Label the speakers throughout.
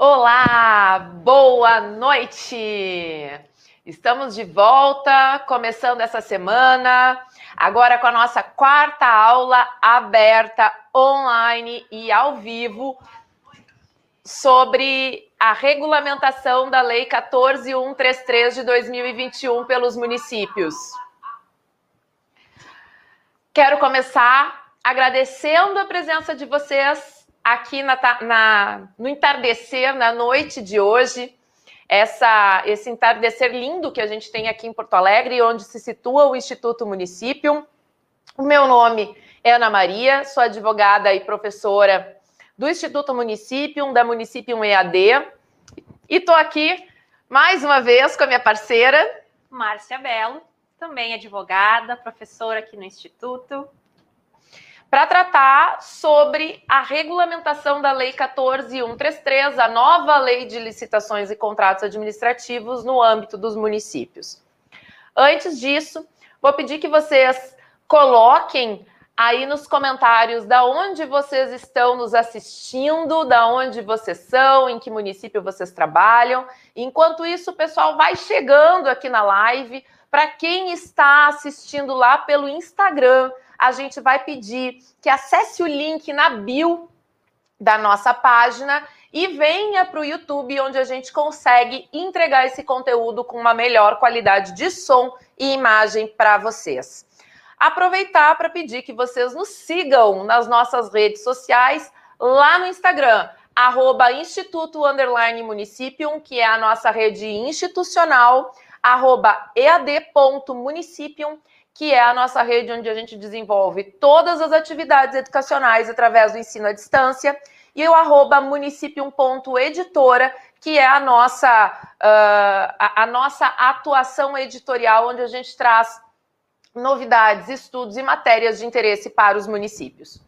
Speaker 1: Olá, boa noite! Estamos de volta, começando essa semana, agora com a nossa quarta aula aberta, online e ao vivo, sobre a regulamentação da Lei 14133 de 2021 pelos municípios. Quero começar agradecendo a presença de vocês aqui na, na, no entardecer, na noite de hoje, essa, esse entardecer lindo que a gente tem aqui em Porto Alegre, onde se situa o Instituto Município. O meu nome é Ana Maria, sou advogada e professora do Instituto Município, da Município EAD, e estou aqui mais uma vez com a minha parceira,
Speaker 2: Márcia Belo, também advogada, professora aqui no Instituto
Speaker 1: para tratar sobre a regulamentação da Lei 14133, a nova Lei de Licitações e Contratos Administrativos no âmbito dos municípios. Antes disso, vou pedir que vocês coloquem aí nos comentários da onde vocês estão nos assistindo, da onde vocês são, em que município vocês trabalham. Enquanto isso, o pessoal vai chegando aqui na live. Para quem está assistindo lá pelo Instagram, a gente vai pedir que acesse o link na bio da nossa página e venha para o YouTube, onde a gente consegue entregar esse conteúdo com uma melhor qualidade de som e imagem para vocês. Aproveitar para pedir que vocês nos sigam nas nossas redes sociais, lá no Instagram, arroba Instituto Underline Municipium, que é a nossa rede institucional, arroba ead.municipium que é a nossa rede onde a gente desenvolve todas as atividades educacionais através do ensino à distância, e o arroba municipium.editora, que é a nossa, uh, a, a nossa atuação editorial, onde a gente traz novidades, estudos e matérias de interesse para os municípios.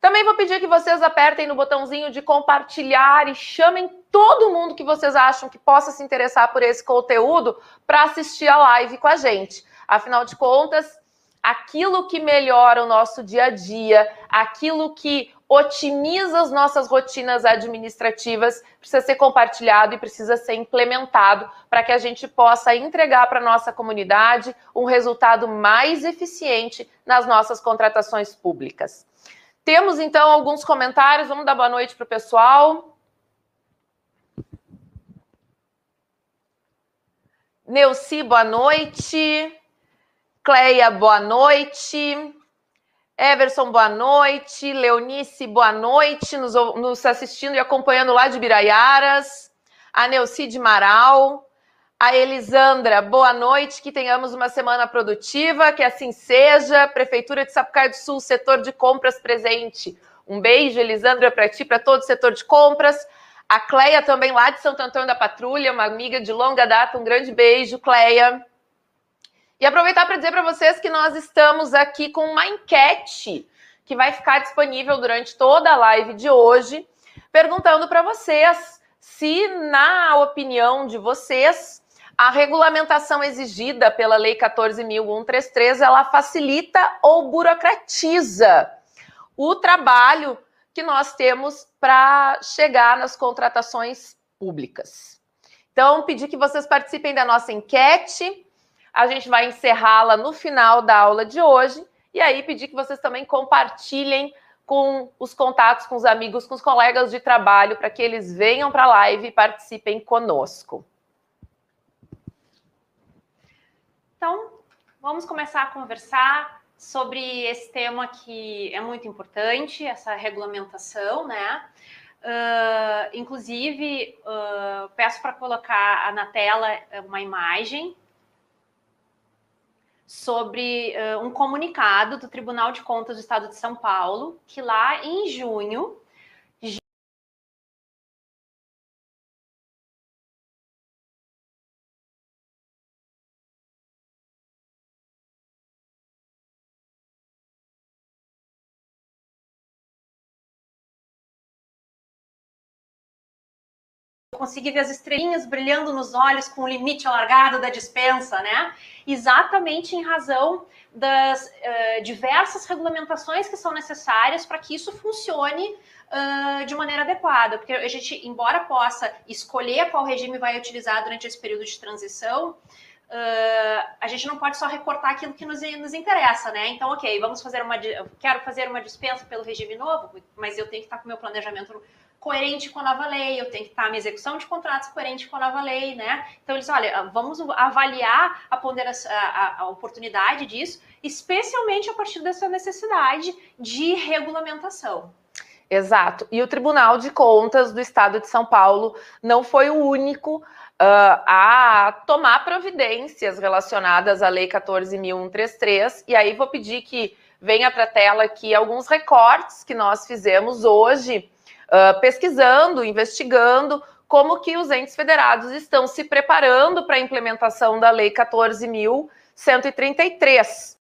Speaker 1: Também vou pedir que vocês apertem no botãozinho de compartilhar e chamem todo mundo que vocês acham que possa se interessar por esse conteúdo para assistir a live com a gente. Afinal de contas, aquilo que melhora o nosso dia a dia, aquilo que otimiza as nossas rotinas administrativas, precisa ser compartilhado e precisa ser implementado para que a gente possa entregar para a nossa comunidade um resultado mais eficiente nas nossas contratações públicas. Temos então alguns comentários, vamos dar boa noite para o pessoal. Neuci, boa noite. Cleia, boa noite. Everson, boa noite. Leonice, boa noite, nos, nos assistindo e acompanhando lá de Biraiaras. A Neucide Maral. A Elisandra, boa noite, que tenhamos uma semana produtiva, que assim seja. Prefeitura de Sapucaia do Sul, setor de compras presente. Um beijo, Elisandra, para ti, para todo o setor de compras. A Cleia também lá de Santo Antônio da Patrulha, uma amiga de longa data, um grande beijo, Cleia. E aproveitar para dizer para vocês que nós estamos aqui com uma enquete que vai ficar disponível durante toda a live de hoje, perguntando para vocês se, na opinião de vocês, a regulamentação exigida pela Lei 14.133 ela facilita ou burocratiza o trabalho que nós temos para chegar nas contratações públicas. Então, pedir que vocês participem da nossa enquete. A gente vai encerrá-la no final da aula de hoje. E aí pedir que vocês também compartilhem com os contatos, com os amigos, com os colegas de trabalho, para que eles venham para a live e participem conosco.
Speaker 2: Então, vamos começar a conversar sobre esse tema que é muito importante, essa regulamentação, né? Uh, inclusive, uh, peço para colocar na tela uma imagem sobre uh, um comunicado do Tribunal de Contas do Estado de São Paulo, que lá em junho consegui ver as estrelinhas brilhando nos olhos com o limite alargado da dispensa, né? Exatamente em razão das uh, diversas regulamentações que são necessárias para que isso funcione uh, de maneira adequada, porque a gente, embora possa escolher qual regime vai utilizar durante esse período de transição, Uh, a gente não pode só recortar aquilo que nos, nos interessa, né? Então, ok, vamos fazer uma. Quero fazer uma dispensa pelo regime novo, mas eu tenho que estar com o meu planejamento coerente com a nova lei, eu tenho que estar a minha execução de contratos coerente com a nova lei, né? Então eles, olha, vamos avaliar a, ponderação, a, a oportunidade disso, especialmente a partir dessa necessidade de regulamentação.
Speaker 1: Exato. E o Tribunal de Contas do Estado de São Paulo não foi o único Uh, a tomar providências relacionadas à Lei 14.133. E aí vou pedir que venha para a tela aqui alguns recortes que nós fizemos hoje uh, pesquisando, investigando como que os entes federados estão se preparando para a implementação da Lei 14.133.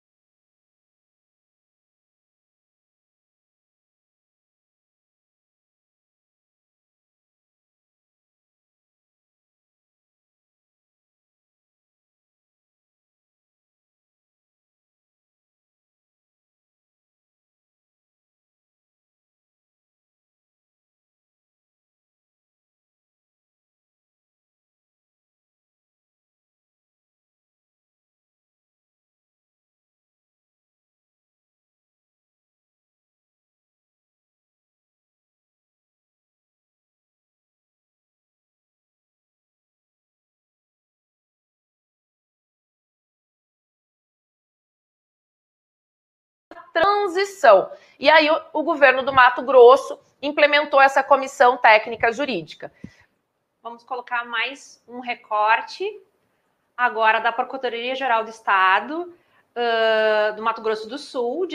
Speaker 1: transição. E aí o, o governo do Mato Grosso implementou essa comissão técnica jurídica.
Speaker 2: Vamos colocar mais um recorte agora da Procuradoria Geral do Estado uh, do Mato Grosso do Sul,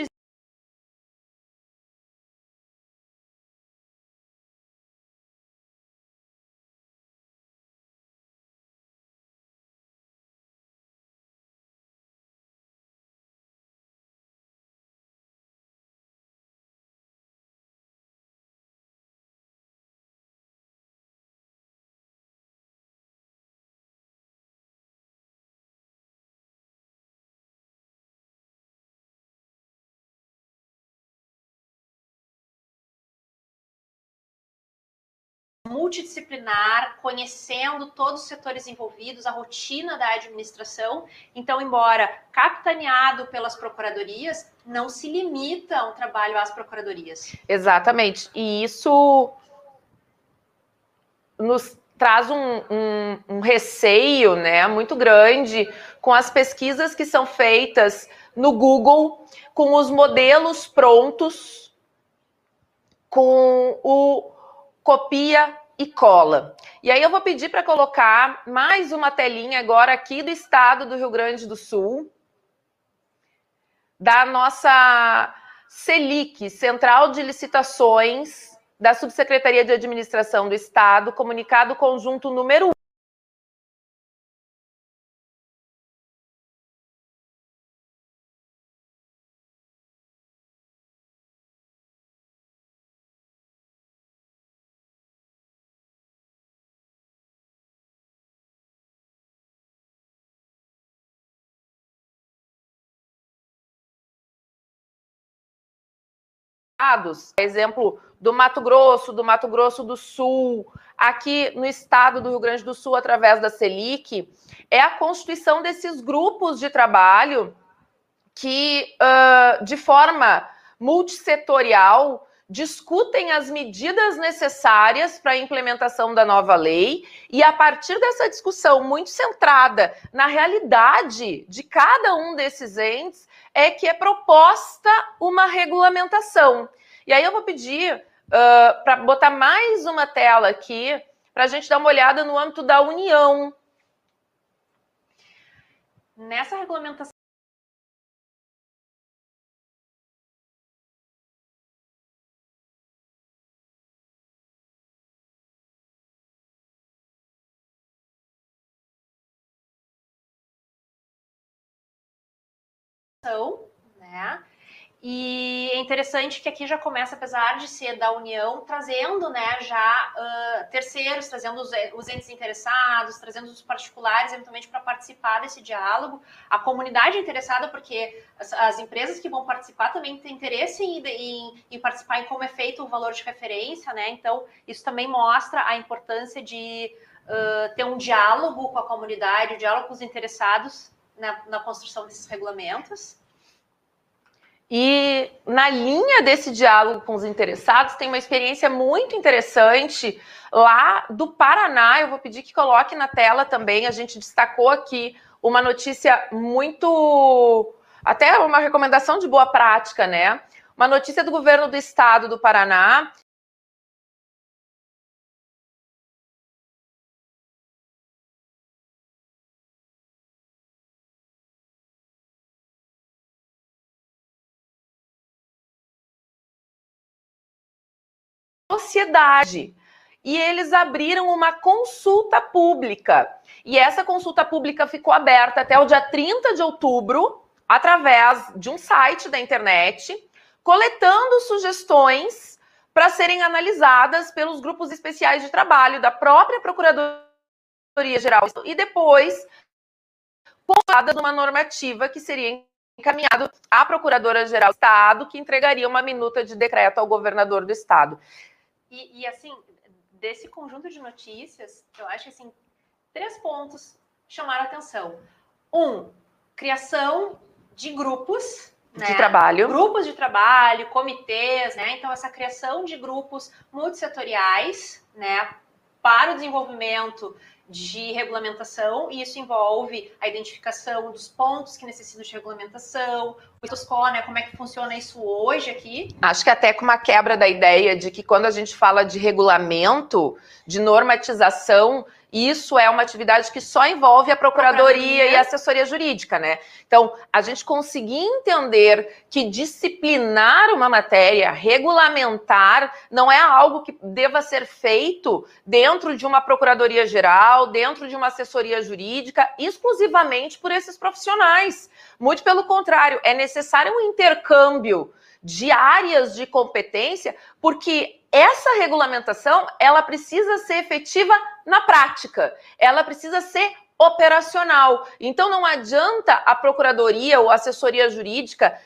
Speaker 2: multidisciplinar, conhecendo todos os setores envolvidos, a rotina da administração. Então, embora capitaneado pelas procuradorias, não se limita ao trabalho às procuradorias.
Speaker 1: Exatamente. E isso nos traz um, um, um receio né, muito grande com as pesquisas que são feitas no Google, com os modelos prontos, com o copia e cola. E aí eu vou pedir para colocar mais uma telinha agora aqui do estado do Rio Grande do Sul, da nossa CELIC, Central de Licitações da Subsecretaria de Administração do Estado, comunicado conjunto número estados, exemplo do Mato Grosso, do Mato Grosso do Sul, aqui no estado do Rio Grande do Sul, através da Selic, é a constituição desses grupos de trabalho que, uh, de forma multissetorial, discutem as medidas necessárias para a implementação da nova lei e a partir dessa discussão muito centrada na realidade de cada um desses entes é que é proposta uma regulamentação. E aí eu vou pedir uh, para botar mais uma tela aqui para a gente dar uma olhada no âmbito da União.
Speaker 2: Nessa regulamentação né? E é interessante que aqui já começa, apesar de ser da União, trazendo né, já uh, terceiros, trazendo os, os, entes interessados, trazendo os particulares, eventualmente, para participar desse diálogo. A comunidade é interessada, porque as, as, empresas que vão participar também têm interesse em, em, em, participar em como é feito o valor de referência, né? Então, isso também mostra a importância de uh, ter um diálogo com a comunidade, um diálogo com os interessados na, na construção desses regulamentos.
Speaker 1: E na linha desse diálogo com os interessados, tem uma experiência muito interessante lá do Paraná. Eu vou pedir que coloque na tela também. A gente destacou aqui uma notícia muito. Até uma recomendação de boa prática, né? Uma notícia do governo do estado do Paraná, sociedade. E eles abriram uma consulta pública. E essa consulta pública ficou aberta até o dia 30 de outubro, através de um site da internet, coletando sugestões para serem analisadas pelos grupos especiais de trabalho da própria Procuradoria Geral e depois postada numa normativa que seria encaminhado à Procuradora-Geral do Estado, que entregaria uma minuta de decreto ao governador do Estado.
Speaker 2: E, e, assim, desse conjunto de notícias, eu acho que assim, três pontos chamaram a atenção. Um, criação de grupos
Speaker 1: de né? trabalho.
Speaker 2: Grupos de trabalho, comitês, né? Então, essa criação de grupos multissetoriais, né? Para o desenvolvimento de regulamentação, e isso envolve a identificação dos pontos que necessitam de regulamentação, o SCOR, né, como é que funciona isso hoje aqui.
Speaker 1: Acho que até com uma quebra da ideia de que quando a gente fala de regulamento, de normatização, isso é uma atividade que só envolve a procuradoria, procuradoria, e a assessoria jurídica, né? Então, a gente conseguir entender que disciplinar uma matéria, regulamentar, não é algo que deva ser feito dentro de uma procuradoria geral, dentro de uma assessoria jurídica, exclusivamente por esses profissionais. Muito pelo contrário, é necessário um intercâmbio de áreas de competência, porque essa regulamentação ela precisa ser efetiva na prática, ela precisa ser operacional. Então não adianta a procuradoria ou a assessoria jurídica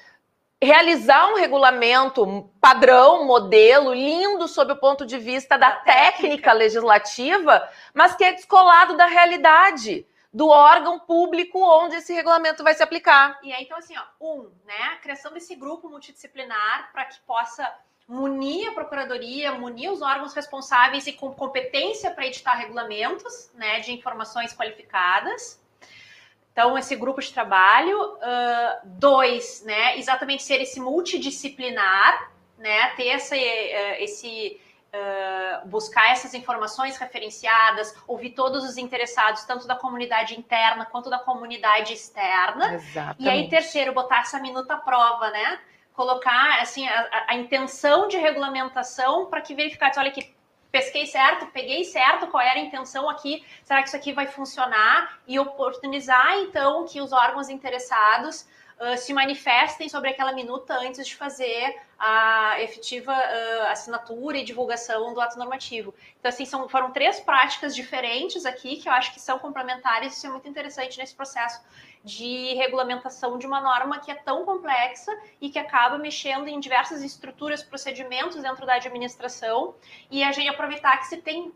Speaker 1: realizar um regulamento padrão, modelo, lindo sob o ponto de vista da técnica legislativa, mas que é descolado da realidade do órgão público onde esse regulamento vai se aplicar.
Speaker 2: E aí, então, assim, ó, um, né, criação desse grupo multidisciplinar para que possa munir a procuradoria, munir os órgãos responsáveis e com competência para editar regulamentos, né, de informações qualificadas. Então, esse grupo de trabalho. Uh, dois, né, exatamente ser esse multidisciplinar, né, ter esse, uh, esse uh, buscar essas informações referenciadas, ouvir todos os interessados, tanto da comunidade interna quanto da comunidade externa.
Speaker 1: Exatamente.
Speaker 2: E aí, terceiro, botar essa minuta à prova, né? Colocar assim a, a intenção de regulamentação para que verificasse, olha aqui, pesquei certo, peguei certo qual era a intenção aqui, será que isso aqui vai funcionar? E oportunizar, então, que os órgãos interessados uh, se manifestem sobre aquela minuta antes de fazer a efetiva uh, assinatura e divulgação do ato normativo. Então, assim, são, foram três práticas diferentes aqui que eu acho que são complementares e isso é muito interessante nesse processo de regulamentação de uma norma que é tão complexa e que acaba mexendo em diversas estruturas, procedimentos dentro da administração e a gente aproveitar que se tem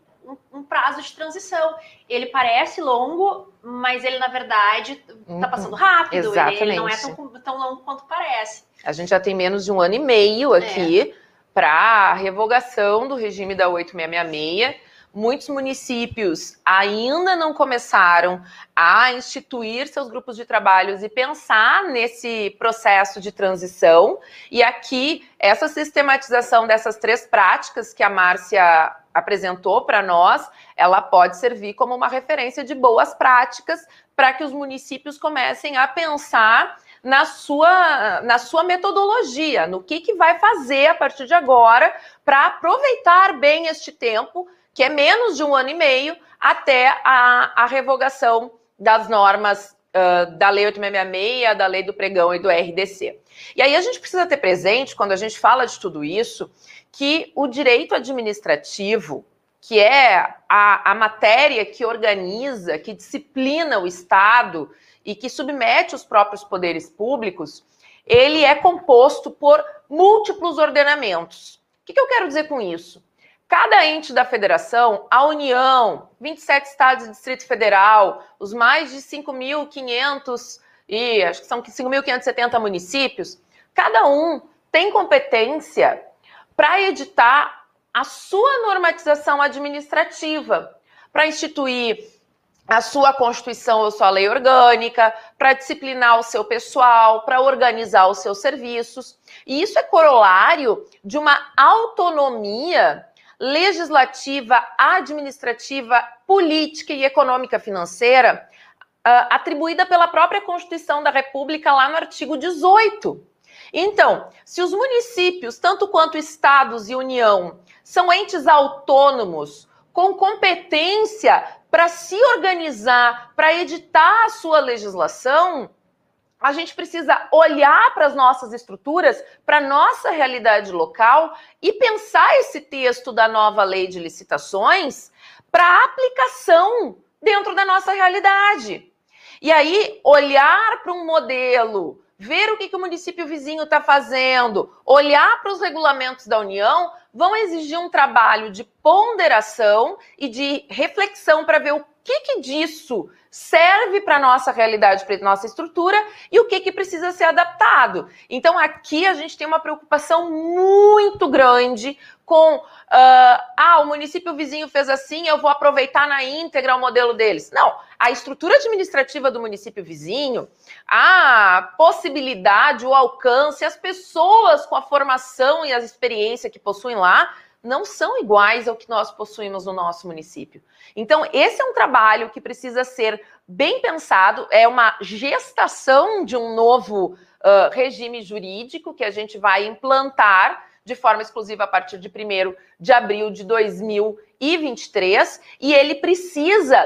Speaker 2: um, prazo de transição. Ele parece longo, mas ele, na verdade, está uhum. passando rápido.
Speaker 1: Exatamente.
Speaker 2: Ele, ele, não é tão, tão longo quanto parece.
Speaker 1: A gente já tem menos de um ano e meio aqui é. para a revogação do regime da 8666. Muitos municípios ainda não começaram a instituir seus grupos de trabalhos e pensar nesse processo de transição. E aqui, essa sistematização dessas três práticas que a Márcia apresentou para nós, ela pode servir como uma referência de boas práticas para que os municípios comecem a pensar na sua, na sua metodologia, no que, que vai fazer a partir de agora para aproveitar bem este tempo, que é menos de um ano e meio, até a, a revogação das normas uh, da Lei 8666, da Lei do Pregão e do RDC. E aí a gente precisa ter presente, quando a gente fala de tudo isso, que o direito administrativo, que é a, a matéria que organiza, que disciplina o Estado e que submete os próprios poderes públicos, ele é composto por múltiplos ordenamentos. O que, que eu quero dizer com isso? Cada ente da federação, a União, 27 estados e Distrito Federal, os mais de 5.500 e acho que são 5.570 municípios, cada um tem competência para editar a sua normatização administrativa, para instituir a sua Constituição ou sua lei orgânica, para disciplinar o seu pessoal, para organizar os seus serviços. E isso é corolário de uma autonomia legislativa, administrativa, política e econômica financeira uh, atribuída pela própria Constituição da República lá no artigo 18. Então, se os municípios, tanto quanto estados e União, são entes autônomos com competência para se organizar, para editar a sua legislação, a gente precisa olhar para as nossas estruturas, para a nossa realidade local e pensar esse texto da nova lei de licitações para aplicação dentro da nossa realidade. E aí, olhar para um modelo, ver o que, que o município vizinho está fazendo, olhar para os regulamentos da União, vão exigir um trabalho de ponderação e de reflexão para ver o que, que disso serve para a nossa realidade, para a nossa estrutura e o que, que precisa ser adaptado. Então, aqui a gente tem uma preocupação muito grande com uh, ah, o município vizinho fez assim, eu vou aproveitar na íntegra o modelo deles. Não, a estrutura administrativa do município vizinho, a possibilidade, o alcance, as pessoas com a formação e a experiência que possuem lá não são iguais ao que nós possuímos no nosso município. Então, esse é um trabalho que precisa ser bem pensado, é uma gestação de um novo uh, regime jurídico que a gente vai implantar de forma exclusiva a partir de 1 de abril de 2023, e ele precisa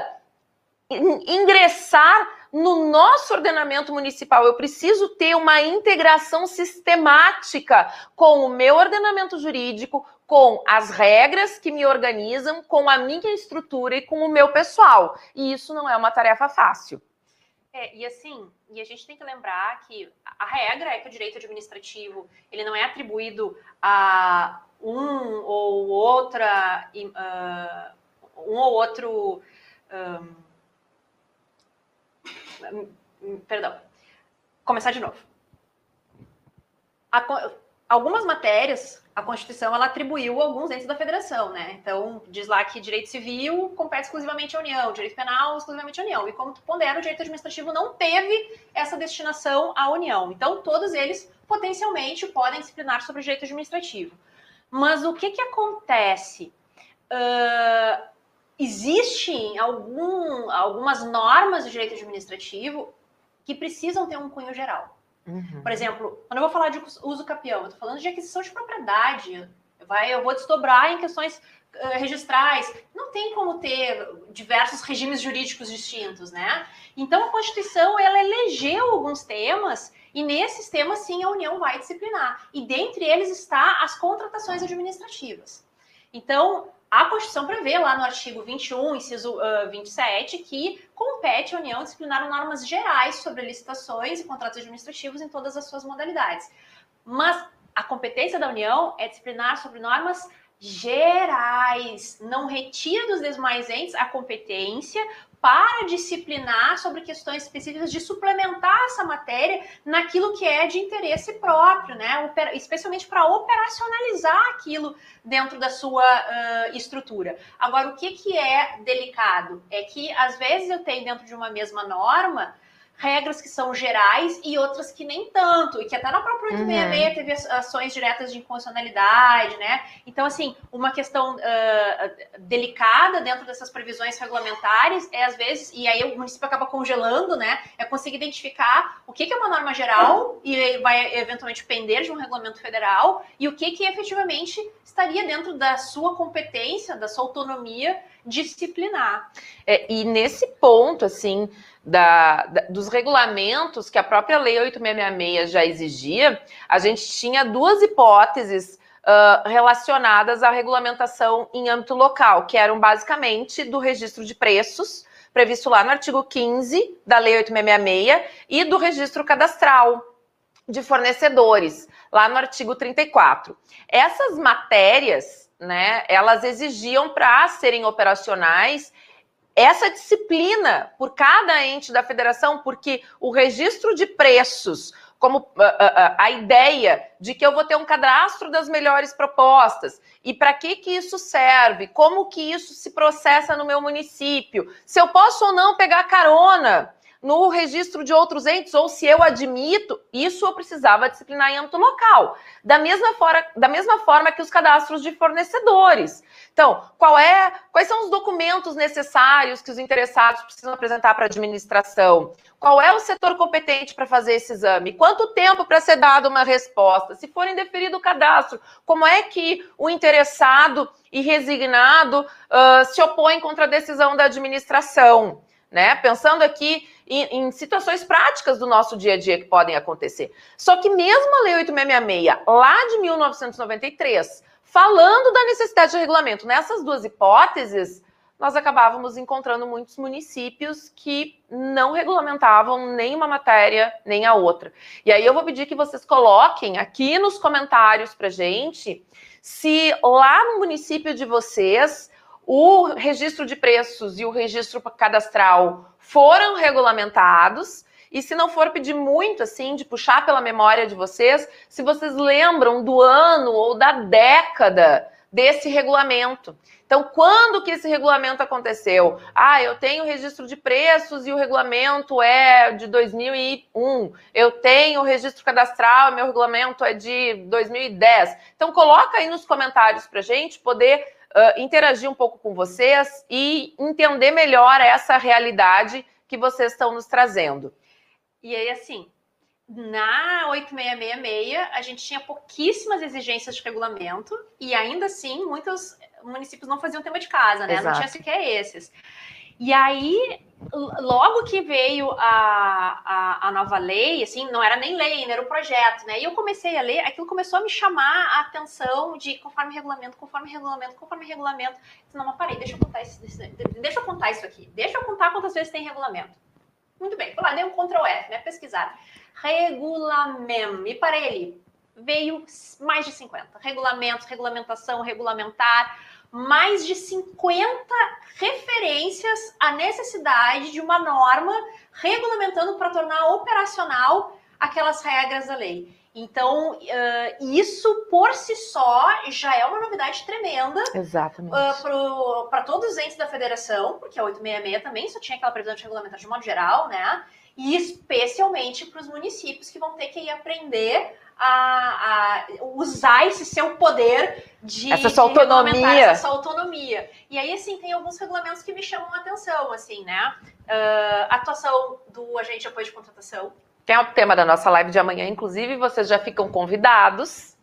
Speaker 1: ingressar no nosso ordenamento municipal. Eu preciso ter uma integração sistemática com o meu ordenamento jurídico, com as regras que me organizam, com a minha estrutura e com o meu pessoal. E isso não é uma tarefa fácil.
Speaker 2: É, e assim, e a gente tem que lembrar que a regra é que o direito administrativo ele não é atribuído a um ou outra uh, um ou outro um, perdão, começar de novo. A, algumas matérias, a Constituição ela atribuiu alguns entes da federação, né? Então, diz lá que direito civil compete exclusivamente à União, direito penal exclusivamente à União. E como tu pondera, o direito administrativo não teve essa destinação à União. Então, todos eles potencialmente podem disciplinar sobre o direito administrativo. Mas o que que acontece? Uh, existem algum, algumas normas do direito administrativo que precisam ter um cunho geral. Uhum. Por exemplo, quando eu vou falar de uso capião, eu estou falando de aquisição de propriedade. Vai, eu vou desdobrar em questões uh, registrais. Não tem como ter diversos regimes jurídicos distintos, né? Então, a Constituição, ela elegeu alguns temas e nesses temas, sim, a União vai disciplinar. E dentre eles está as contratações administrativas. Então, a Constituição prevê lá no artigo 21, inciso uh, 27, que compete à União disciplinar normas gerais sobre licitações e contratos administrativos em todas as suas modalidades. Mas a competência da União é disciplinar sobre normas gerais, não retira dos demais entes a competência para disciplinar sobre questões específicas de suplementar essa matéria naquilo que é de interesse próprio, né? Especialmente para operacionalizar aquilo dentro da sua uh, estrutura. Agora, o que, que é delicado é que às vezes eu tenho dentro de uma mesma norma regras que são gerais e outras que nem tanto, e que até na própria 866 uhum. teve ações diretas de inconstitucionalidade, né? Então, assim, uma questão uh, delicada dentro dessas previsões regulamentares é, às vezes, e aí o município acaba congelando, né? É conseguir identificar o que, que é uma norma geral e vai eventualmente pender de um regulamento federal e o que, que efetivamente estaria dentro da sua competência, da sua autonomia disciplinar.
Speaker 1: É, e nesse ponto, assim, da, da, dos regulamentos que a própria Lei 8666 já exigia, a gente tinha duas hipóteses uh, relacionadas à regulamentação em âmbito local, que eram basicamente do registro de preços, previsto lá no artigo 15 da Lei 8666, e do registro cadastral de fornecedores, lá no artigo 34. Essas matérias, né, elas exigiam para serem operacionais essa disciplina por cada ente da federação, porque o registro de preços, como a, ah, a, ah, ah, a, ideia de que eu vou ter um cadastro das melhores propostas e para que que isso serve, como que isso se processa no meu município, se eu posso ou não pegar carona no registro de outros entes, ou se eu admito, isso eu precisava disciplinar em âmbito local. Da mesma, forma, da mesma forma que os cadastros de fornecedores. Então, qual é, quais são os documentos necessários que os interessados precisam apresentar para a administração? Qual é o setor competente para fazer esse exame? Quanto tempo para ser dada uma resposta? Se for indeferido o cadastro, como é que o interessado e resignado uh, se opõe contra a decisão da administração? Né? Pensando aqui em, em, situações práticas do nosso dia a dia que podem acontecer. Só que mesmo a Lei 8666, lá de 1993, falando da necessidade de regulamento nessas duas hipóteses, nós acabávamos encontrando muitos municípios que não regulamentavam nem uma matéria nem a outra. E aí eu vou pedir que vocês coloquem aqui nos comentários para gente se lá no município de vocês o registro de preços e o registro cadastral foram regulamentados. E se não for pedir muito, assim, de puxar pela memória de vocês, se vocês lembram do ano ou da década desse regulamento. Então, quando que esse regulamento aconteceu? Ah, eu tenho registro de preços e o regulamento é de 2001. Eu tenho registro cadastral e meu regulamento é de 2010. Então, coloca aí nos comentários para gente poder uh, interagir um pouco com vocês e entender melhor essa realidade que vocês estão nos trazendo.
Speaker 2: E aí, assim, na 8666, a gente tinha pouquíssimas exigências de regulamento e ainda assim, muitos municípios não faziam tema de casa, né? Exato. Não tinha sequer esses. E aí, logo que veio a, a, a, nova lei, assim, não era nem lei, era o projeto, né? E eu comecei a ler, aquilo começou a me chamar a atenção de conforme regulamento, conforme regulamento, conforme regulamento. Não, mas parei, deixa eu contar isso, deixa eu contar isso aqui. Deixa eu contar quantas vezes tem regulamento. Muito bem, vou lá, dei um Ctrl F, né? Pesquisar. Regulamento. E parei ali. Veio mais de 50. Regulamentos, regulamentação, regulamentar mais de 50 referências à necessidade de uma norma regulamentando para tornar operacional aquelas regras da lei. Então, uh, isso por si só já é uma novidade tremenda uh, para todos os entes da federação, porque a 866 também só tinha aquela previsão de regulamentar de modo geral, né? E especialmente para os municípios que vão ter que ir aprender a, a, usar esse seu poder de
Speaker 1: essa sua autonomia,
Speaker 2: essa sua autonomia. E aí assim tem alguns regulamentos que me chamam a atenção, assim, né? Uh, atuação do agente de apoio de contratação.
Speaker 1: Que é o tema da nossa live de amanhã, inclusive vocês já ficam convidados.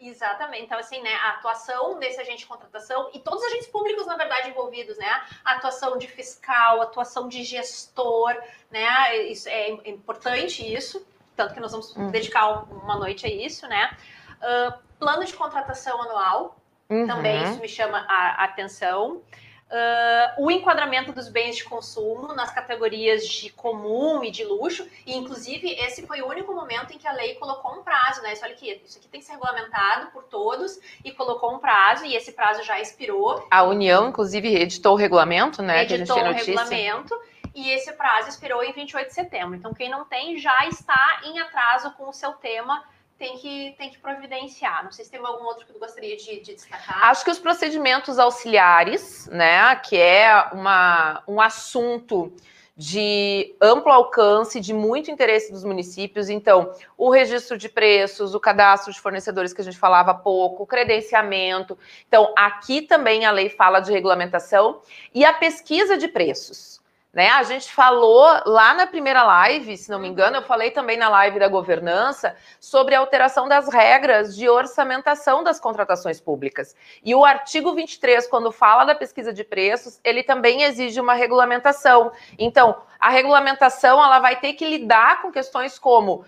Speaker 2: Exatamente. Então, assim, né, a atuação desse agente de contratação e todos os agentes públicos, na verdade, envolvidos, né? A atuação de fiscal, atuação de gestor, né? Isso é importante isso tanto que nós vamos uhum. dedicar uma noite a isso, né? Uh, plano de contratação anual, uhum. também isso me chama a, atenção. Uh, o enquadramento dos bens de consumo nas categorias de comum e de luxo, e inclusive esse foi o único momento em que a lei colocou um prazo, né? Isso, olha aqui, isso aqui tem que ser regulamentado por todos e colocou um prazo, e esse prazo já expirou.
Speaker 1: A União, inclusive, editou o regulamento, né?
Speaker 2: Editou o regulamento e esse prazo expirou em 28 de setembro. Então, quem não tem já está em atraso com o seu tema tem que, tem que providenciar. Não sei se tem algum outro que tu gostaria de, de, destacar.
Speaker 1: Acho que os procedimentos auxiliares, né, que é uma, um assunto de amplo alcance, de muito interesse dos municípios. Então, o registro de preços, o cadastro de fornecedores que a gente falava há pouco, o credenciamento. Então, aqui também a lei fala de regulamentação e a pesquisa de preços Né? A gente falou lá na primeira live, se não me engano, eu falei também na live da governança sobre a alteração das regras de orçamentação das contratações públicas. E o artigo 23, quando fala da pesquisa de preços, ele também exige uma regulamentação. Então, a regulamentação ela vai ter que lidar com questões como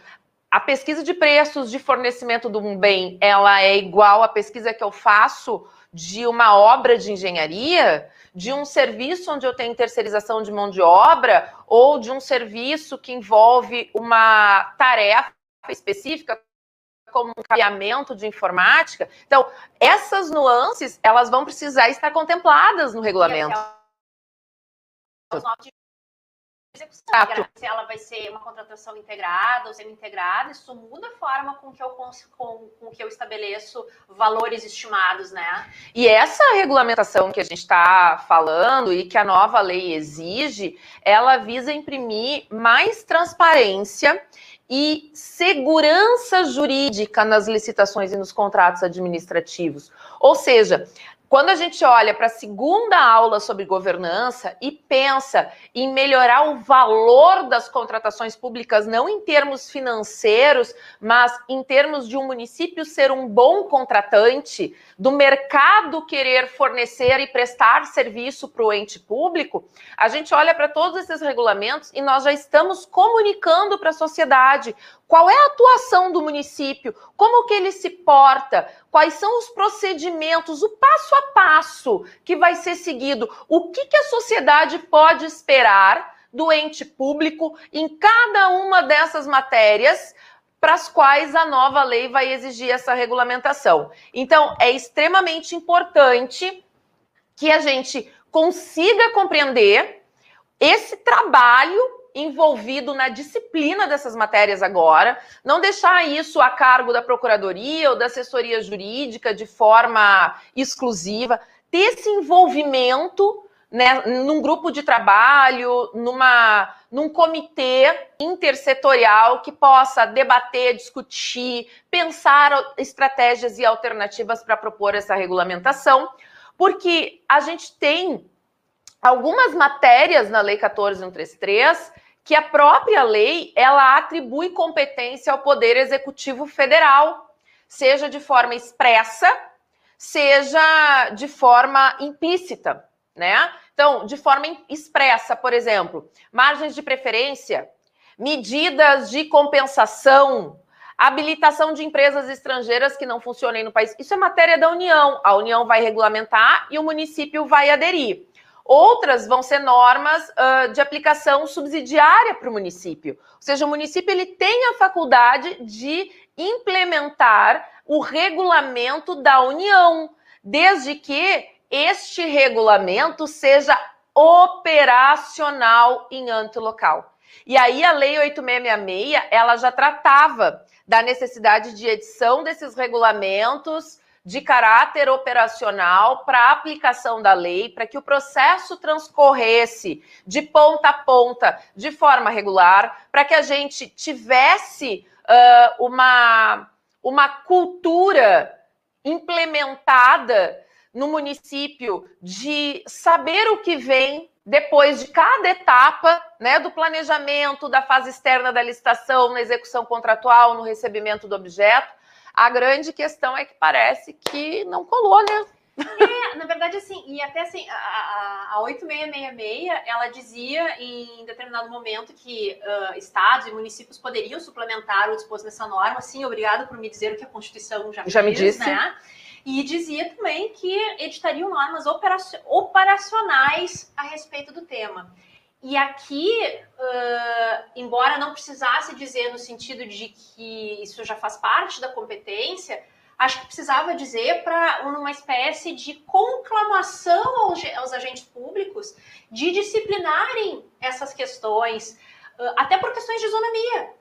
Speaker 1: a pesquisa de preços de fornecimento de um bem, ela é igual à pesquisa que eu faço de uma obra de engenharia, de um serviço onde eu tenho terceirização de mão de obra, ou de um serviço que envolve uma tarefa específica, como um cabeamento de informática. Então, essas nuances, elas vão precisar estar contempladas no regulamento
Speaker 2: execução. Se ela vai ser uma contratação integrada ou semi-integrada, isso muda a forma com que eu, com, com que eu estabeleço valores estimados, né?
Speaker 1: E essa regulamentação que a gente está falando e que a nova lei exige, ela visa imprimir mais transparência e segurança jurídica nas licitações e nos contratos administrativos. Ou seja, quando a gente olha para a segunda aula sobre governança e pensa em melhorar o valor das contratações públicas, não em termos financeiros, mas em termos de um município ser um bom contratante, do mercado querer fornecer e prestar serviço para o ente público, a gente olha para todos esses regulamentos e nós já estamos comunicando para a sociedade qual é a atuação do município, como que ele se porta, quais são os procedimentos, o passo a passo que vai ser seguido, o que, que a sociedade pode esperar do ente público em cada uma dessas matérias para as quais a nova lei vai exigir essa regulamentação. Então, é extremamente importante que a gente consiga compreender esse trabalho envolvido na disciplina dessas matérias agora, não deixar isso a cargo da procuradoria ou da assessoria jurídica de forma exclusiva, ter esse envolvimento né, num grupo de trabalho, numa, num comitê intersetorial que possa debater, discutir, pensar estratégias e alternativas para propor essa regulamentação, porque a gente tem algumas matérias na Lei 14133 que a própria lei ela atribui competência ao Poder Executivo Federal, seja de forma expressa, seja de forma implícita, né? Então, de forma expressa, por exemplo, margens de preferência, medidas de compensação, habilitação de empresas estrangeiras que não funcionem no país. Isso é matéria da União. A União vai regulamentar e o município vai aderir. Outras vão ser normas uh, de aplicação subsidiária para o município. Ou seja, o município ele tem a faculdade de implementar o regulamento da União, desde que este regulamento seja operacional em âmbito local. E aí a Lei 8666, ela já tratava da necessidade de edição desses regulamentos de caráter operacional para a aplicação da lei, para que o processo transcorresse de ponta a ponta de forma regular, para que a gente tivesse uh, uma, uma cultura implementada no município de saber o que vem depois de cada etapa né, do planejamento, da fase externa da licitação, na execução contratual, no recebimento do objeto a grande questão é que parece que não colou, né?
Speaker 2: É, na verdade, assim, e até assim, a, a, 8666, ela dizia em determinado momento que uh, estados e municípios poderiam suplementar o disposto nessa norma. Sim, obrigado por me dizer o que a Constituição já,
Speaker 1: já me disse.
Speaker 2: né? E dizia também que editariam normas operacionais a respeito do tema. E aqui, uh, embora não precisasse dizer no sentido de que isso já faz parte da competência, acho que precisava dizer para uma espécie de conclamação aos, aos, agentes públicos de disciplinarem essas questões, até por questões de isonomia.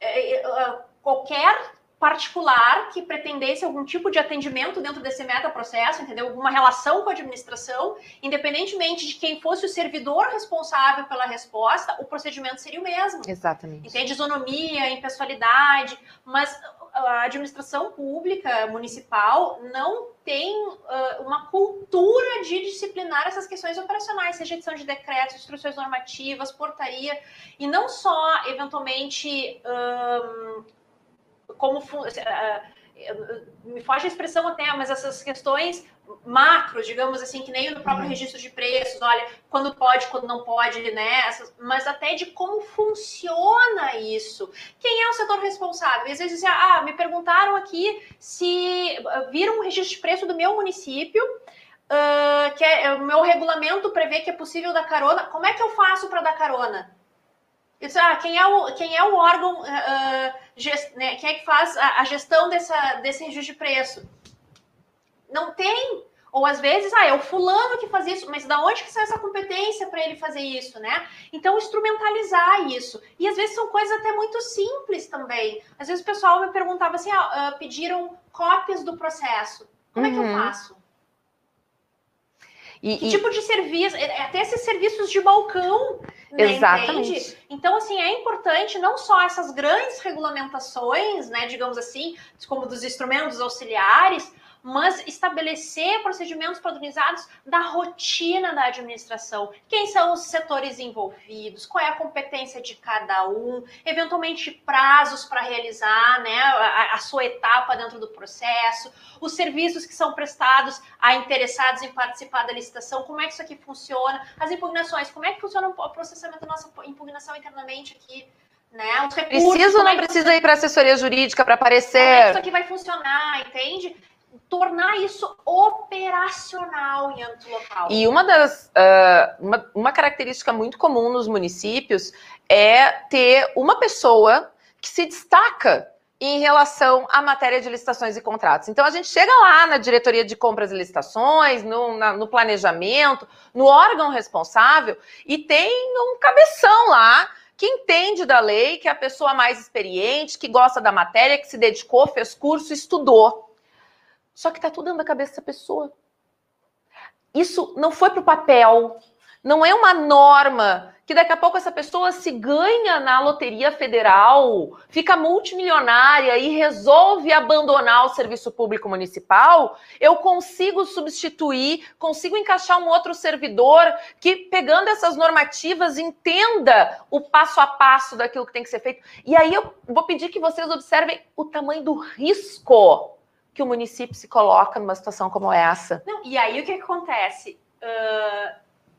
Speaker 2: Uh, qualquer particular que pretendesse algum tipo de atendimento dentro desse metaprocesso, entendeu? Alguma relação com a administração, independentemente de quem fosse o servidor responsável pela resposta, o procedimento seria o mesmo.
Speaker 1: Exatamente.
Speaker 2: Entende? Isonomia, impessoalidade, mas a administração pública municipal não tem uh, uma cultura de disciplinar essas questões operacionais, seja edição de decretos, instruções normativas, portaria, e não só, eventualmente, um, como. Uh, me foge a expressão até, mas essas questões macros, digamos assim, que nem no próprio uhum. registro de preços, olha, quando pode, quando não pode, né? Essas, mas até de como funciona isso. Quem é o setor responsável? às vezes, ah, me perguntaram aqui se viram um registro de preço do meu município. Uh, que é, o meu regulamento prevê que é possível dar carona. Como é que eu faço para dar carona? Disse, ah, quem é o, quem é o órgão, uh, gest, né, quem é que faz a, a, gestão dessa, desse registro de preço? Não tem. Ou às vezes, ah, é o fulano que faz isso, mas da onde que sai essa competência para ele fazer isso, né? Então, instrumentalizar isso. E às vezes são coisas até muito simples também. Às vezes o pessoal me perguntava assim, ah, uh, pediram cópias do processo. Como uhum. é que eu uhum. faço? E, que e... tipo de serviço? É, é até esses serviços de balcão. Né, Exatamente. Entende? Então, assim, é importante não só essas grandes regulamentações, né, digamos assim, como dos instrumentos auxiliares, mas estabelecer procedimentos padronizados da rotina da administração. Quem são os setores envolvidos? Qual é a competência de cada um? Eventualmente, prazos para realizar né, a, a, sua etapa dentro do processo, os serviços que são prestados a interessados em participar da licitação, como é que isso aqui funciona, as impugnações, como é que funciona o processamento da nossa impugnação internamente aqui. Né? Os recursos,
Speaker 1: precisa ou não é precisa ir para assessoria jurídica para aparecer? Como
Speaker 2: é que isso aqui vai funcionar, entende? Tornar isso operacional em âmbito local.
Speaker 1: E uma das uh, uma, uma característica muito comum nos municípios é ter uma pessoa que se destaca em relação à matéria de licitações e contratos. Então, a gente chega lá na diretoria de compras e licitações, no, na, no planejamento, no órgão responsável, e tem um cabeção lá que entende da lei, que é a pessoa mais experiente, que gosta da matéria, que se dedicou, fez curso, estudou. Só que tá tudo dentro da cabeça da pessoa. Isso não foi para o papel, não é uma norma que daqui a pouco essa pessoa se ganha na loteria federal, fica multimilionária e resolve abandonar o serviço público municipal, eu consigo substituir, consigo encaixar um outro servidor que, pegando essas normativas, entenda o passo a passo daquilo que tem que ser feito. E aí eu vou pedir que vocês observem o tamanho do risco que o município se coloca numa situação como essa.
Speaker 2: Não, e aí o que, acontece? Uh,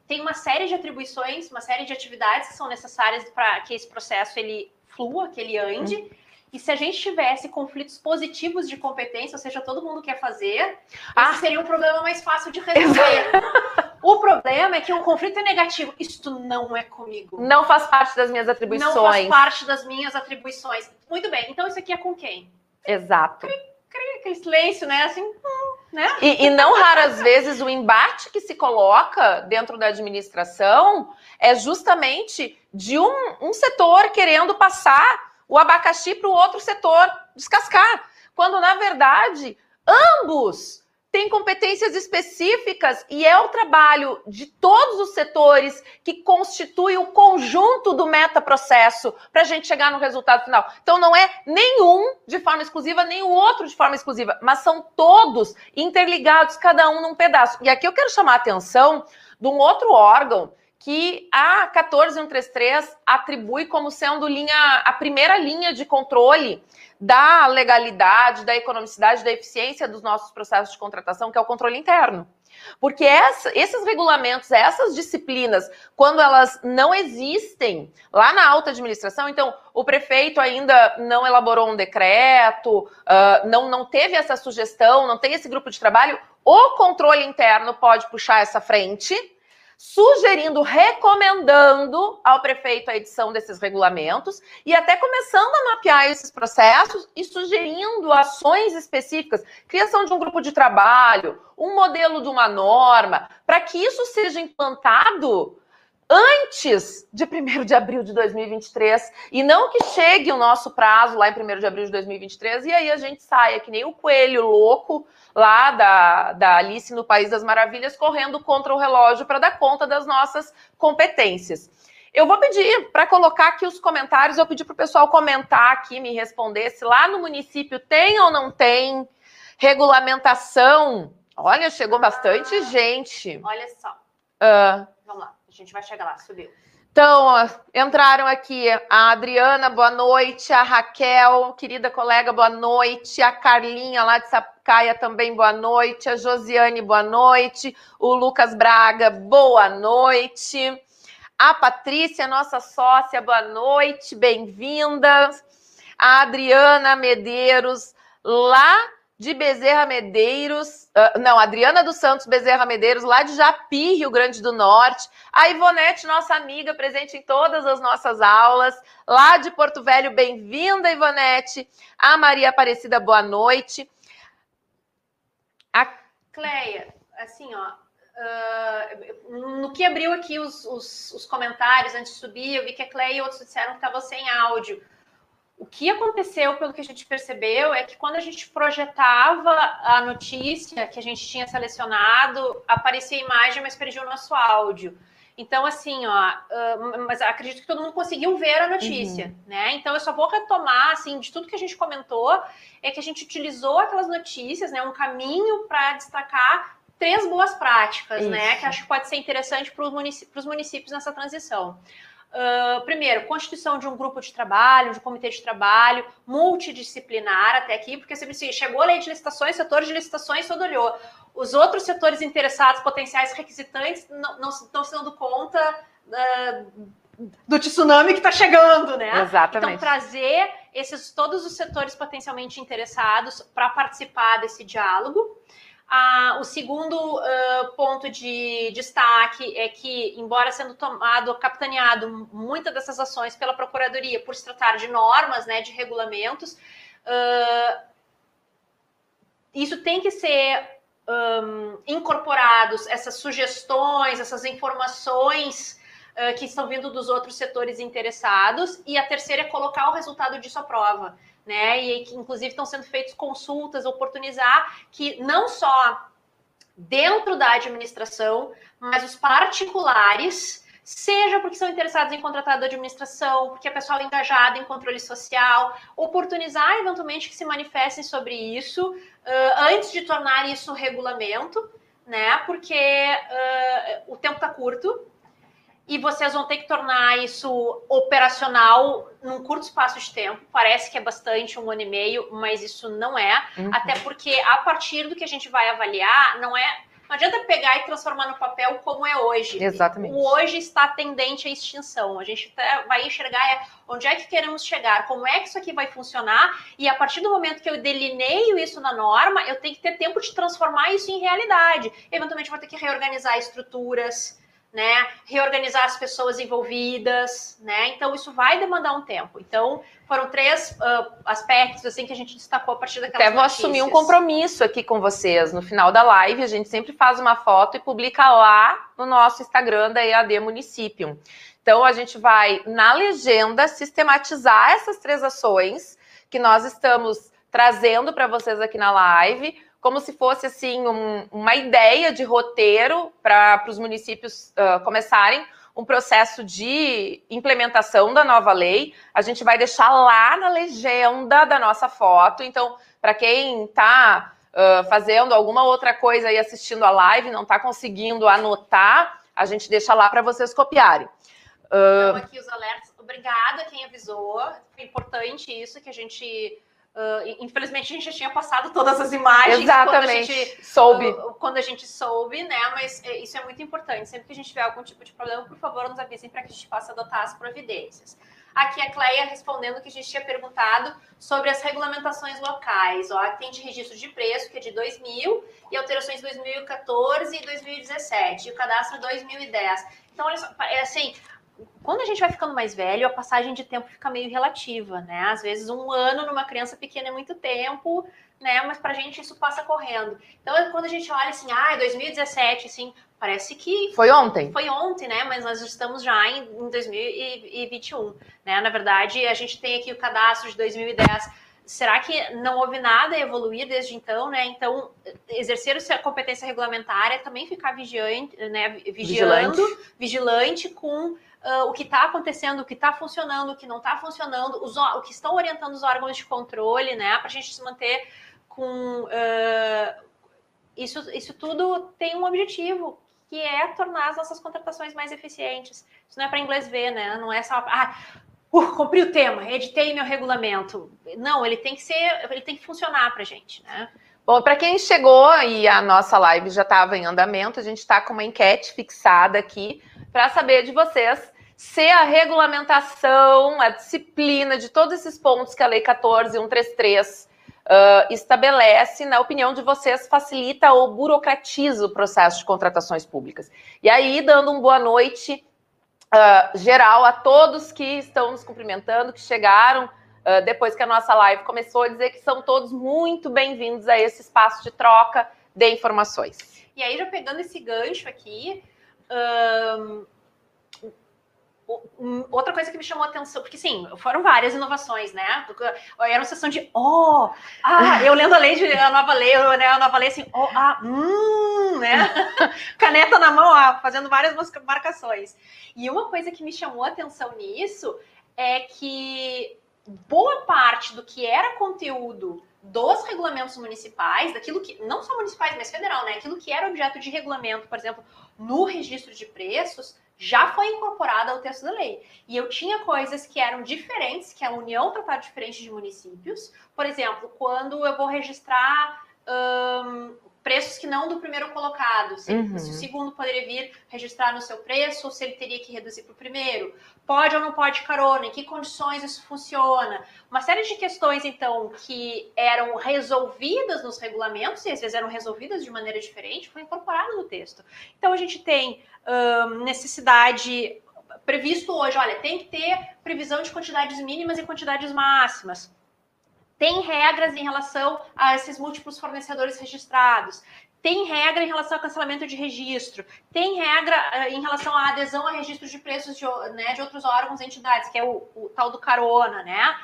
Speaker 2: tem uma série de atribuições, uma série de atividades que são necessárias para que esse processo ele flua, que ele ande. Hum. E se a gente tivesse conflitos positivos de competência, ou seja, todo mundo quer fazer, ah. seria um problema mais fácil de resolver. o problema é que um conflito é negativo. Isto não é comigo.
Speaker 1: Não faz parte das minhas atribuições. Não faz
Speaker 2: parte das minhas atribuições. Muito bem, então isso aqui é com quem?
Speaker 1: Exato
Speaker 2: silêncio, né? Assim, né?
Speaker 1: E, e, não raras vezes o embate que se coloca dentro da administração é justamente de um, um setor querendo passar o abacaxi para o outro setor descascar, quando na verdade ambos tem competências específicas e é o trabalho de todos os setores que constitui o conjunto do metaprocesso para a gente chegar no resultado final. Então não é nenhum de forma exclusiva, nem o outro de forma exclusiva, mas são todos interligados, cada um num pedaço. E aqui eu quero chamar a atenção de um outro órgão que a 14133 atribui como sendo linha, a primeira linha de controle da legalidade, da economicidade, da eficiência dos nossos processos de contratação, que é o controle interno. Porque essa, esses regulamentos, essas disciplinas, quando elas não existem lá na alta administração, então o prefeito ainda não elaborou um decreto, uh, não, não teve essa sugestão, não tem esse grupo de trabalho, o controle interno pode puxar essa frente sugerindo, recomendando ao prefeito a edição desses regulamentos e até começando a mapear esses processos e sugerindo ações específicas, criação de um grupo de trabalho, um modelo de uma norma, para que isso seja implantado antes de 1 de abril de 2023 e não que chegue o nosso prazo lá em 1 de abril de 2023 e aí a gente saia que nem o coelho louco lá da, da Alice no País das Maravilhas correndo contra o relógio para dar conta das nossas competências. Eu vou pedir para colocar aqui os comentários, eu pedi para o pessoal comentar aqui, me responder se lá no município tem ou não tem regulamentação Olha, chegou bastante gente.
Speaker 2: Olha só. Uh, Vamos lá, gente vai chegar lá, subiu.
Speaker 1: Então, ó, entraram aqui a Adriana, boa noite, a Raquel, querida colega, boa noite, a Carlinha lá de Sapucaia também, boa noite, a Josiane, boa noite, o Lucas Braga, boa noite, a Patrícia, nossa sócia, boa noite, bem-vinda, a Adriana Medeiros, lá de Bezerra Medeiros, uh, não, Adriana dos Santos Bezerra Medeiros, lá de Japi, Rio Grande do Norte. A Ivonete, nossa amiga, presente em todas as nossas aulas, lá de Porto Velho, bem-vinda, Ivonete. A Maria Aparecida, boa noite.
Speaker 2: A Cleia, assim, ó, uh, no que abriu aqui os, os, os comentários antes de subir, eu vi que a Cleia e outros disseram que estava sem áudio. O que aconteceu, pelo que a gente percebeu, é que quando a gente projetava a notícia que a gente tinha selecionado, aparecia a imagem, mas perdia o nosso áudio. Então, assim, ó, uh, mas acredito que todo mundo conseguiu ver a notícia, uhum. né? Então, eu só vou retomar, assim, de tudo que a gente comentou, é que a gente utilizou aquelas notícias, né? Um caminho para destacar três boas práticas, Isso. né? Que acho que pode ser interessante para os municípios, municípios nessa transição. Uh, primeiro, constituição de um grupo de trabalho, de um comitê de trabalho, multidisciplinar até aqui, porque você assim, chegou a lei de licitações, setor de licitações, todo olhou. Os outros setores interessados, potenciais requisitantes, não, não estão se dando conta uh, do tsunami que está chegando, né?
Speaker 1: Exatamente.
Speaker 2: Então, trazer esses todos os setores potencialmente interessados para participar desse diálogo. Ah, o segundo uh, ponto de destaque é que, embora sendo tomado, capitaneado muitas dessas ações pela Procuradoria por se tratar de normas, né, de regulamentos, uh, isso tem que ser um, incorporados, essas sugestões, essas informações uh, que estão vindo dos outros setores interessados, e a terceira é colocar o resultado disso à prova né? E que inclusive estão sendo feitas consultas, oportunizar que não só dentro da administração, mas os particulares, seja porque são interessados em contratar da administração, porque é engajada em controle social, oportunizar eventualmente que se manifestem sobre isso uh, antes de tornar isso regulamento, né? Porque uh, o tempo está curto, e vocês vão ter que tornar isso operacional num curto espaço de tempo. Parece que é bastante, um ano e meio, mas isso não é. Uhum. Até porque a partir do que a gente vai avaliar, não é. Não adianta pegar e transformar no papel como é hoje.
Speaker 1: Exatamente.
Speaker 2: O hoje está tendente à extinção. A gente vai enxergar é, onde é que queremos chegar, como é que isso aqui vai funcionar, e a partir do momento que eu delineio isso na norma, eu tenho que ter tempo de transformar isso em realidade. Eventualmente, vou ter que reorganizar estruturas né? Reorganizar as pessoas envolvidas, né? Então isso vai demandar um tempo. Então foram três uh, aspectos assim que a gente destacou a partir daquela.
Speaker 1: Até vou
Speaker 2: notícias.
Speaker 1: assumir um compromisso aqui com vocês. No final da live a gente sempre faz uma foto e publica lá no nosso Instagram da EAD Município. Então a gente vai na legenda sistematizar essas três ações que nós estamos trazendo para vocês aqui na live como se fosse assim um, uma ideia de roteiro para os municípios uh, começarem um processo de implementação da nova lei. A gente vai deixar lá na legenda da nossa foto. Então, para quem está uh, fazendo alguma outra coisa e assistindo a live, não está conseguindo anotar, a gente deixa lá para vocês copiarem.
Speaker 2: Uh... Então, aqui os alertas. Obrigada quem avisou. Foi importante isso que a gente Uh, infelizmente a gente já tinha passado todas as imagens
Speaker 1: Exatamente.
Speaker 2: quando a gente
Speaker 1: soube.
Speaker 2: Uh, quando a gente soube, né? Mas é, isso é muito importante. Sempre que a gente tiver algum tipo de problema, por favor, nos avisem para que a gente possa adotar as providências. Aqui a Cleia respondendo que a gente tinha perguntado sobre as regulamentações locais. Ó, tem de registro de preço, que é de 2000, e alterações de 2014 e 2017, e o cadastro 2010. Então, olha só, é assim, quando a gente vai ficando mais velho, a passagem de tempo fica meio relativa, né? Às vezes um ano numa criança pequena é muito tempo, né? Mas pra gente isso passa correndo. Então, quando a gente olha assim, ah, 2017, assim, parece que...
Speaker 1: Foi ontem.
Speaker 2: Foi ontem, né? Mas nós estamos já em, em 2021, né? Na verdade, a gente tem aqui o cadastro de 2010 será que não houve nada a evoluir desde então, né? Então, exercer a competência regulamentar é também ficar vigiante, né? Vigiando, vigilante, vigilante com uh, o que está acontecendo, o que está funcionando, o que não está funcionando, os, o que estão orientando os órgãos de controle, né, para a gente se manter com uh, isso, isso tudo tem um objetivo, que é tornar as nossas contratações mais eficientes. Isso não é para inglês ver, né? Não é só, ah, uh, cumpri o tema, editei meu regulamento. Não, ele tem que ser, ele tem que funcionar para gente, né?
Speaker 1: Bom, para quem chegou e a nossa live já estava em andamento, a gente está com uma enquete fixada aqui para saber de vocês se a regulamentação, a disciplina de todos esses pontos que a Lei 14133 uh, estabelece, na opinião de vocês, facilita ou burocratiza o processo de contratações públicas. E aí, dando uma boa noite uh, geral a todos que estão nos cumprimentando, que chegaram uh, depois que a nossa live começou, dizer que são todos muito bem-vindos a esse espaço de troca de informações.
Speaker 2: E aí, já pegando esse gancho aqui, um outra coisa que me chamou a atenção, porque sim, foram várias inovações, né? Era uma sessão de oh, ah, eu lendo a lei de a nova lei, eu, né, a nova lei assim, oh, ah, hum, né? Caneta na mão, ó, fazendo várias marcações. E uma coisa que me chamou a atenção nisso é que boa parte do que era conteúdo dos regulamentos municipais, daquilo que não só municipais, mas federal, né? Aquilo que era objeto de regulamento, por exemplo, no registro de preços, já foi incorporada ao texto da lei. E eu tinha coisas que eram diferentes, que a União tratava diferente de municípios. Por exemplo, quando eu vou registrar preços que não do primeiro colocado. Se, uhum. se, o segundo poderia vir registrar no seu preço ou se ele teria que reduzir para o primeiro. Pode ou não pode carona? Em que condições isso funciona? Uma série de questões, então, que eram resolvidas nos regulamentos e às vezes eram resolvidas de maneira diferente, foi incorporado no texto. Então a gente tem hum, necessidade previsto hoje, olha, tem que ter previsão de quantidades mínimas e quantidades máximas tem regras em relação a esses múltiplos fornecedores registrados, tem regra em relação ao cancelamento de registro, tem regra uh, em relação à adesão a registros de preços de, né, de outros órgãos e entidades, que é o, o tal do carona, né?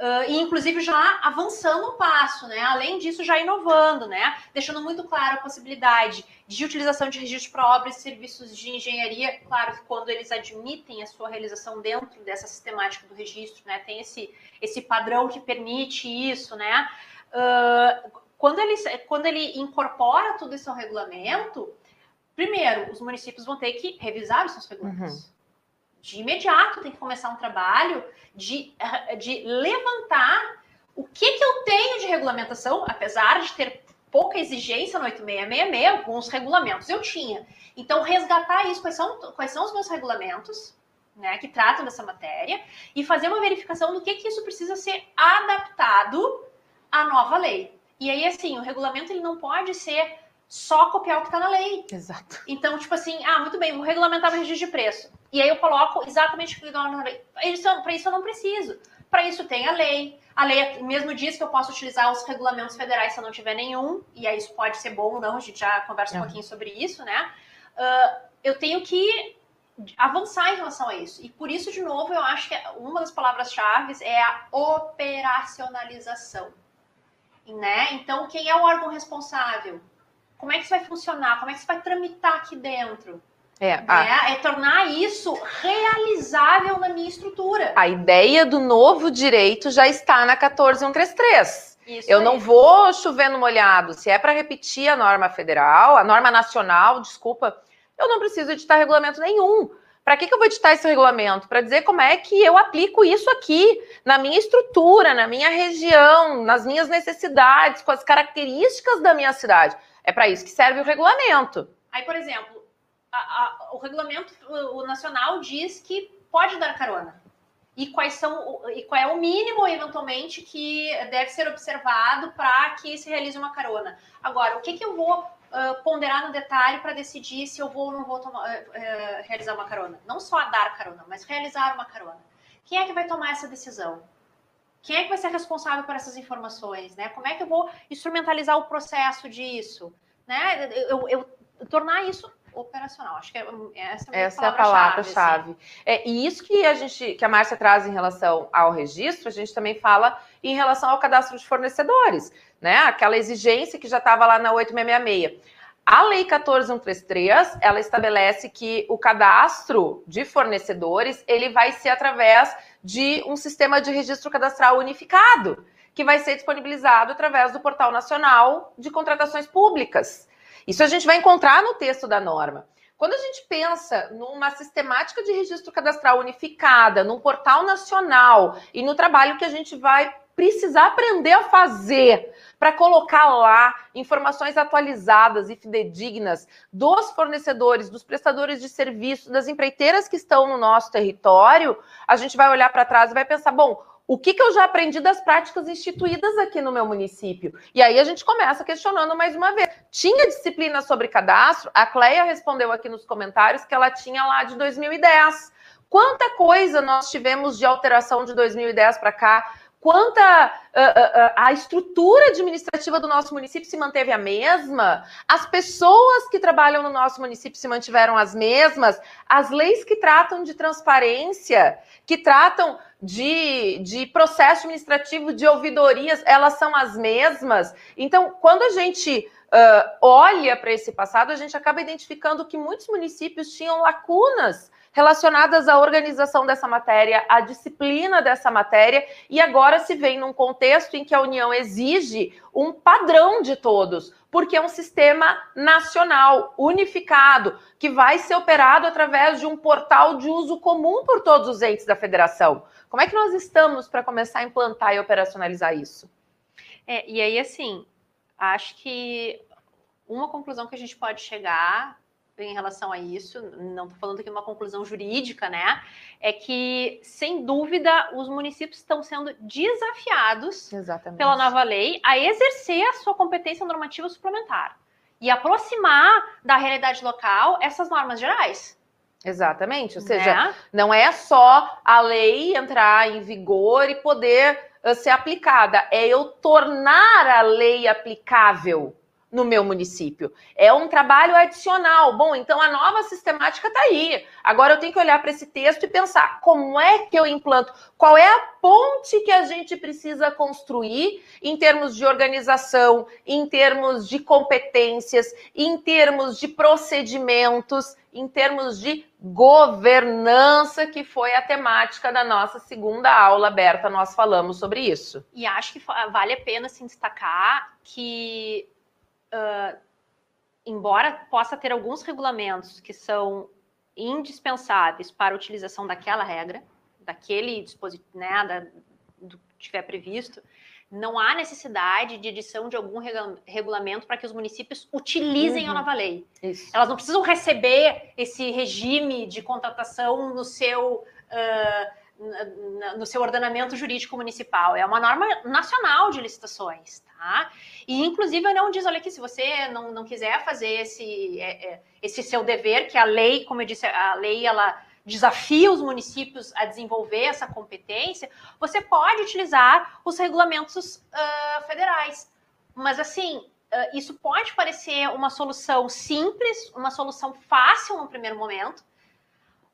Speaker 2: Uh, e inclusive já avançando um passo, né? Além disso, já inovando, né? Deixando muito claro a possibilidade de utilização de registro para obras e serviços de engenharia, claro que quando eles admitem a sua realização dentro dessa sistemática do registro, né? Tem esse, esse padrão que permite isso, né? Uh, quando, ele, quando ele incorpora tudo isso ao regulamento, primeiro, os municípios vão ter que revisar os seus regulamentos. Uhum de imediato tem que começar um trabalho de, eh, de levantar o que, que eu tenho de regulamentação, apesar de ter pouca exigência no 8666, alguns regulamentos eu tinha. Então, resgatar isso, quais são, quais são os meus regulamentos, né, que tratam dessa matéria, e fazer uma verificação do que, que isso precisa ser adaptado à nova lei. E aí, assim, o regulamento ele não pode ser só copiar o que está na lei.
Speaker 1: Exato.
Speaker 2: Então, tipo assim, ah, muito bem, vou regulamentar o registro de preço. E aí eu coloco exatamente o que está na lei. Para isso eu não preciso. Para isso tem a lei. A lei mesmo diz que eu posso utilizar os regulamentos federais se eu não tiver nenhum. E aí isso pode ser bom ou não, a gente já conversa um pouquinho sobre isso, né? Uh, eu tenho que avançar em relação a isso. E por isso, de novo, eu acho que uma das palavras-chave é a operacionalização. Né? Então, quem é o órgão responsável? Como é que isso vai funcionar? Como é que isso vai tramitar aqui dentro? É, a... é, tornar isso realizável na minha estrutura.
Speaker 1: A ideia do novo direito já está na 14133. Isso eu aí. não vou chover no molhado. Se é para repetir a norma federal, a norma nacional, desculpa, eu não preciso editar regulamento nenhum. Para que, que eu vou editar esse regulamento? Para dizer como é que eu aplico isso aqui, na minha estrutura, na minha região, nas minhas necessidades, com as características da minha cidade. É para isso que serve o regulamento.
Speaker 2: Aí, por exemplo, a, a, o regulamento o nacional diz que pode dar carona. E quais são e qual é o mínimo eventualmente que deve ser observado para que se realize uma carona. Agora, o que, que eu vou uh, ponderar no detalhe para decidir se eu vou ou não vou tomar, uh, realizar uma carona? Não só dar carona, mas realizar uma carona. Quem é que vai tomar essa decisão? Quem é que vai ser responsável por essas informações? Né? Como é que eu vou instrumentalizar o processo disso? Né? Eu, eu, eu tornar isso operacional. Acho que é, essa é, essa
Speaker 1: é a palavra-chave. Assim. É, e isso que a gente, que a Márcia traz em relação ao registro, a gente também fala em relação ao cadastro de fornecedores, né? Aquela exigência que já estava lá na 8666. A Lei 14133, ela estabelece que o cadastro de fornecedores, ele vai ser através de um sistema de registro cadastral unificado, que vai ser disponibilizado através do Portal Nacional de Contratações Públicas. Isso a gente vai encontrar no texto da norma. Quando a gente pensa numa sistemática de registro cadastral unificada, num portal nacional e no trabalho que a gente vai precisar aprender a fazer para colocar lá informações atualizadas e fidedignas dos fornecedores, dos prestadores de serviço, das empreiteiras que estão no nosso território, a gente vai olhar para trás e vai pensar, bom, o que, que eu já aprendi das práticas instituídas aqui no meu município? E aí a gente começa questionando mais uma vez. Tinha disciplina sobre cadastro? A Cleia respondeu aqui nos comentários que ela tinha lá de 2010. Quanta coisa nós tivemos de alteração de 2010 para cá? Quanta a, a, a, estrutura administrativa do nosso município se manteve a mesma, as pessoas que trabalham no nosso município se mantiveram as mesmas, as leis que tratam de transparência, que tratam de, de processo administrativo, de ouvidorias, elas são as mesmas. Então, quando a gente uh, olha para esse passado, a gente acaba identificando que muitos municípios tinham lacunas relacionadas à organização dessa matéria, à disciplina dessa matéria, e agora se vem num contexto em que a União exige um padrão de todos, porque é um sistema nacional, unificado, que vai ser operado através de um portal de uso comum por todos os entes da federação. Como é que nós estamos para começar a implantar e operacionalizar isso?
Speaker 2: É, e aí, assim, acho que uma conclusão que a gente pode chegar em relação a isso, não estou falando aqui uma conclusão jurídica, né? É que, sem dúvida, os municípios estão sendo desafiados Exatamente. pela nova lei a exercer a sua competência normativa suplementar e aproximar da realidade local essas normas gerais.
Speaker 1: Exatamente, ou seja, né? não é só a lei entrar em vigor e poder uh, ser aplicada, é eu tornar a lei aplicável no meu município. É um trabalho adicional. Bom, então a nova sistemática está aí. Agora eu tenho que olhar para esse texto e pensar como é que eu implanto, qual é a ponte que a gente precisa construir em termos de organização, em termos de competências, em termos de procedimentos, em termos de governança, que foi a temática da nossa segunda aula aberta, nós falamos sobre isso.
Speaker 2: E acho que vale a pena se destacar que uh, embora possa ter alguns regulamentos que são indispensáveis para a utilização daquela regra, daquele dispositivo, né, da, do que tiver previsto, não há necessidade de edição de algum regulamento para que os municípios utilizem uhum. a nova lei. Isso. Elas não precisam receber esse regime de contratação no seu uh, no seu ordenamento jurídico municipal. É uma norma nacional de licitações, tá? E, inclusive, não diz, olha aqui, se você não, não quiser fazer esse, é, é, esse seu dever, que a lei, como eu disse, a lei, ela desafia os municípios a desenvolver essa competência, você pode utilizar os regulamentos uh, federais. Mas, assim, uh, isso pode parecer uma solução simples, uma solução fácil no primeiro momento,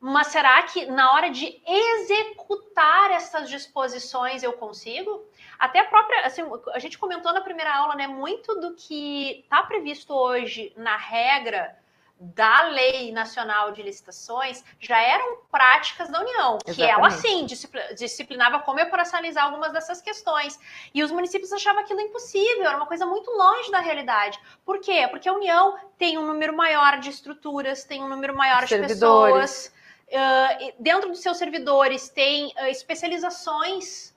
Speaker 2: mas será que na hora de executar essas disposições eu consigo? Até a própria, assim, a gente comentou na primeira aula, né? Muito do que está previsto hoje na regra da Lei Nacional de Licitações já eram práticas da União, Exatamente. que ela sim disciplinava como operacionalizar algumas dessas questões. E os municípios achavam aquilo impossível, era uma coisa muito longe da realidade. Por quê? Porque a União tem um número maior de estruturas, tem um número maior de pessoas Uh, dentro dos seus servidores tem uh, especializações,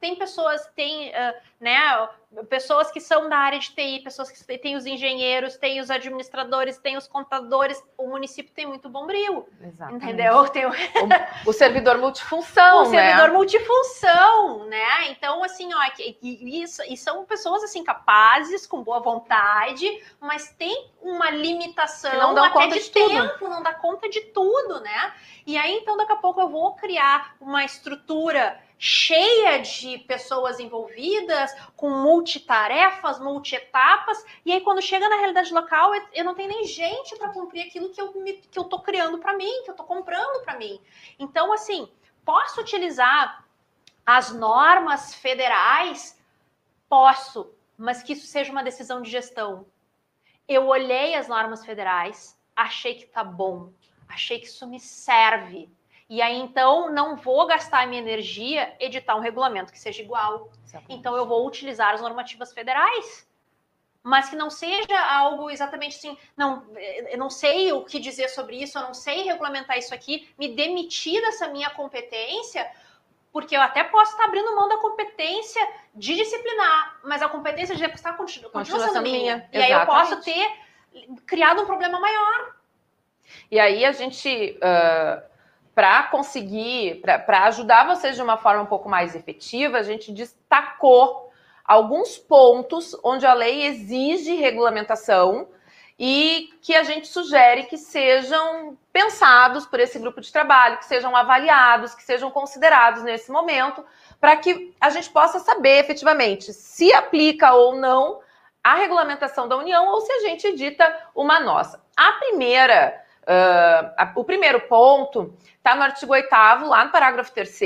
Speaker 2: tem pessoas, tem uh, né, pessoas que são da área de TI, pessoas que têm os engenheiros, tem os administradores, tem os contadores. O município tem muito bombril, Exatamente. entendeu? Tem o...
Speaker 1: o, servidor multifunção,
Speaker 2: o né? servidor multifunção, né? Então, assim, ó, e, e, são pessoas assim capazes, com boa vontade, mas tem uma limitação não dá até de, de tempo, não dá conta de tudo, né? E aí, então, daqui a pouco eu vou criar uma estrutura cheia de pessoas envolvidas, com multitarefas, multietapas, e aí quando chega na realidade local, eu não tenho nem gente para cumprir aquilo que eu, me, que eu tô criando para mim, que eu tô comprando para mim. Então, assim, posso utilizar as normas federais? Posso, mas que isso seja uma decisão de gestão. Eu olhei as normas federais, achei que tá bom, achei que isso me serve e aí, então, não vou gastar a minha energia editar um regulamento que seja igual. Exatamente. Então, eu vou utilizar as normativas federais. mas que não seja algo exatamente assim, não, eu não sei o que dizer sobre isso, eu não sei regulamentar isso aqui, me demitir dessa minha competência, porque eu até posso estar abrindo mão da competência de disciplinar, mas a competência de repostar continua, continua sendo minha. minha. E aí eu posso ter criado um problema maior.
Speaker 1: E aí a gente, uh, para conseguir, para ajudar vocês de uma forma um pouco mais efetiva, a gente destacou alguns pontos onde a lei exige regulamentação e que a gente sugere que sejam pensados por esse grupo de trabalho, que sejam avaliados, que sejam considerados nesse momento, para que a gente possa saber efetivamente se aplica ou não a regulamentação da União ou se a gente edita uma nossa. A primeira, uh, a, o primeiro ponto está no artigo 8 lá no parágrafo 3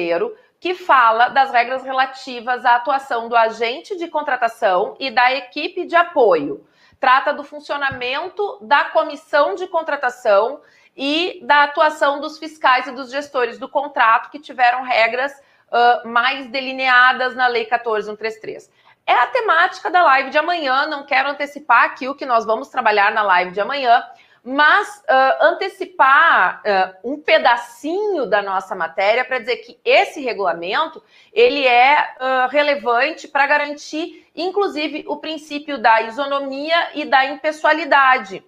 Speaker 1: que fala das regras relativas à atuação do agente de contratação e da equipe de apoio trata do funcionamento da comissão de contratação e da atuação dos fiscais e dos gestores do contrato que tiveram regras uh, mais delineadas na Lei 14133. É a temática da live de amanhã, não quero antecipar aqui o que nós vamos trabalhar na live de amanhã, mas uh, antecipar uh, um pedacinho da nossa matéria para dizer que esse regulamento ele é uh, relevante para garantir, inclusive, o princípio da isonomia e da impessoalidade,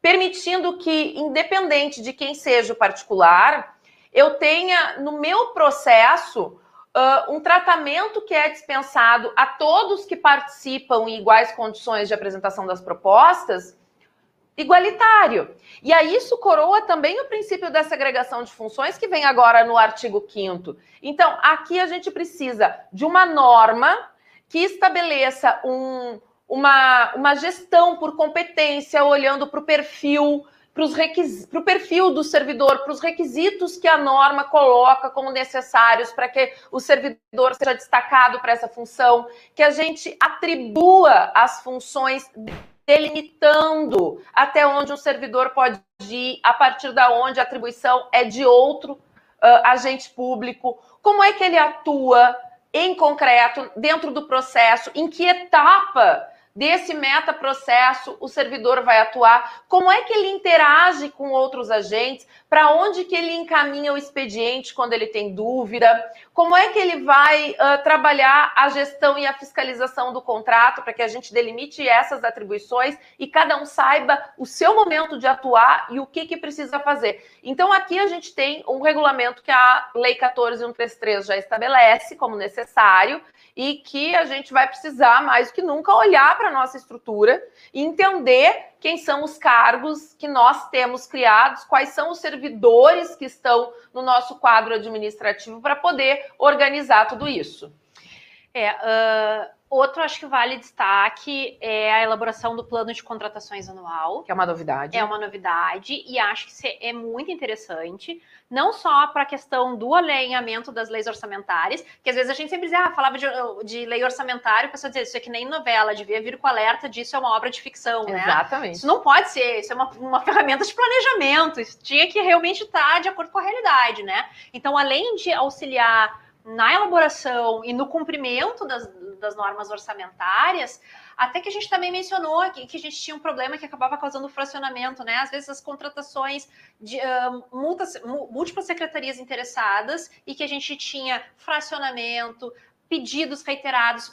Speaker 1: permitindo que, independente de quem seja o particular, eu tenha no meu processo um tratamento que é dispensado a todos que participam em iguais condições de apresentação das propostas igualitário. E aí isso coroa também o princípio da segregação de funções que vem agora no artigo 5 Então, aqui a gente precisa de uma norma que estabeleça um, uma, uma gestão por competência, olhando para o perfil, para o perfil do servidor, para os requisitos que a norma coloca como necessários para que o servidor seja destacado para essa função, que a gente atribua as funções delimitando até onde um servidor pode ir, a partir da onde a atribuição é de outro uh, agente público, como é que ele atua em concreto dentro do processo, em que etapa desse metaprocesso o servidor vai atuar, como é que ele interage com outros agentes, para onde que ele encaminha o expediente quando ele tem dúvida, como é que ele vai uh, trabalhar a gestão e a fiscalização do contrato para que a gente delimite essas atribuições e cada um saiba o seu momento de atuar e o que, que precisa fazer. Então aqui a gente tem um regulamento que a Lei 14133 já estabelece como necessário e que a gente vai precisar mais do que nunca olhar para a nossa estrutura e entender quem são os cargos que nós temos criados, quais são os servidores que estão no nosso quadro administrativo para poder organizar tudo isso.
Speaker 2: É, uh, Outro, acho que vale destaque, é a elaboração do plano de contratações anual.
Speaker 1: Que é uma novidade.
Speaker 2: É uma novidade, e acho que é muito interessante, não só para a questão do alinhamento das leis orçamentárias, que às vezes a gente sempre dizia, ah, falava de, de lei orçamentária, a pessoa dizia, isso é que nem novela, devia vir com alerta disso, é uma obra de ficção,
Speaker 1: né? Exatamente.
Speaker 2: Isso não pode ser, isso é uma, uma ferramenta de planejamento, isso tinha que realmente estar de acordo com a realidade, né? Então, além de auxiliar na elaboração e no cumprimento das, das normas orçamentárias, até que a gente também mencionou que, que, a gente tinha um problema que acabava causando fracionamento, né? Às vezes as contratações de uh, multas, múltiplas secretarias interessadas e que a gente tinha fracionamento, pedidos reiterados,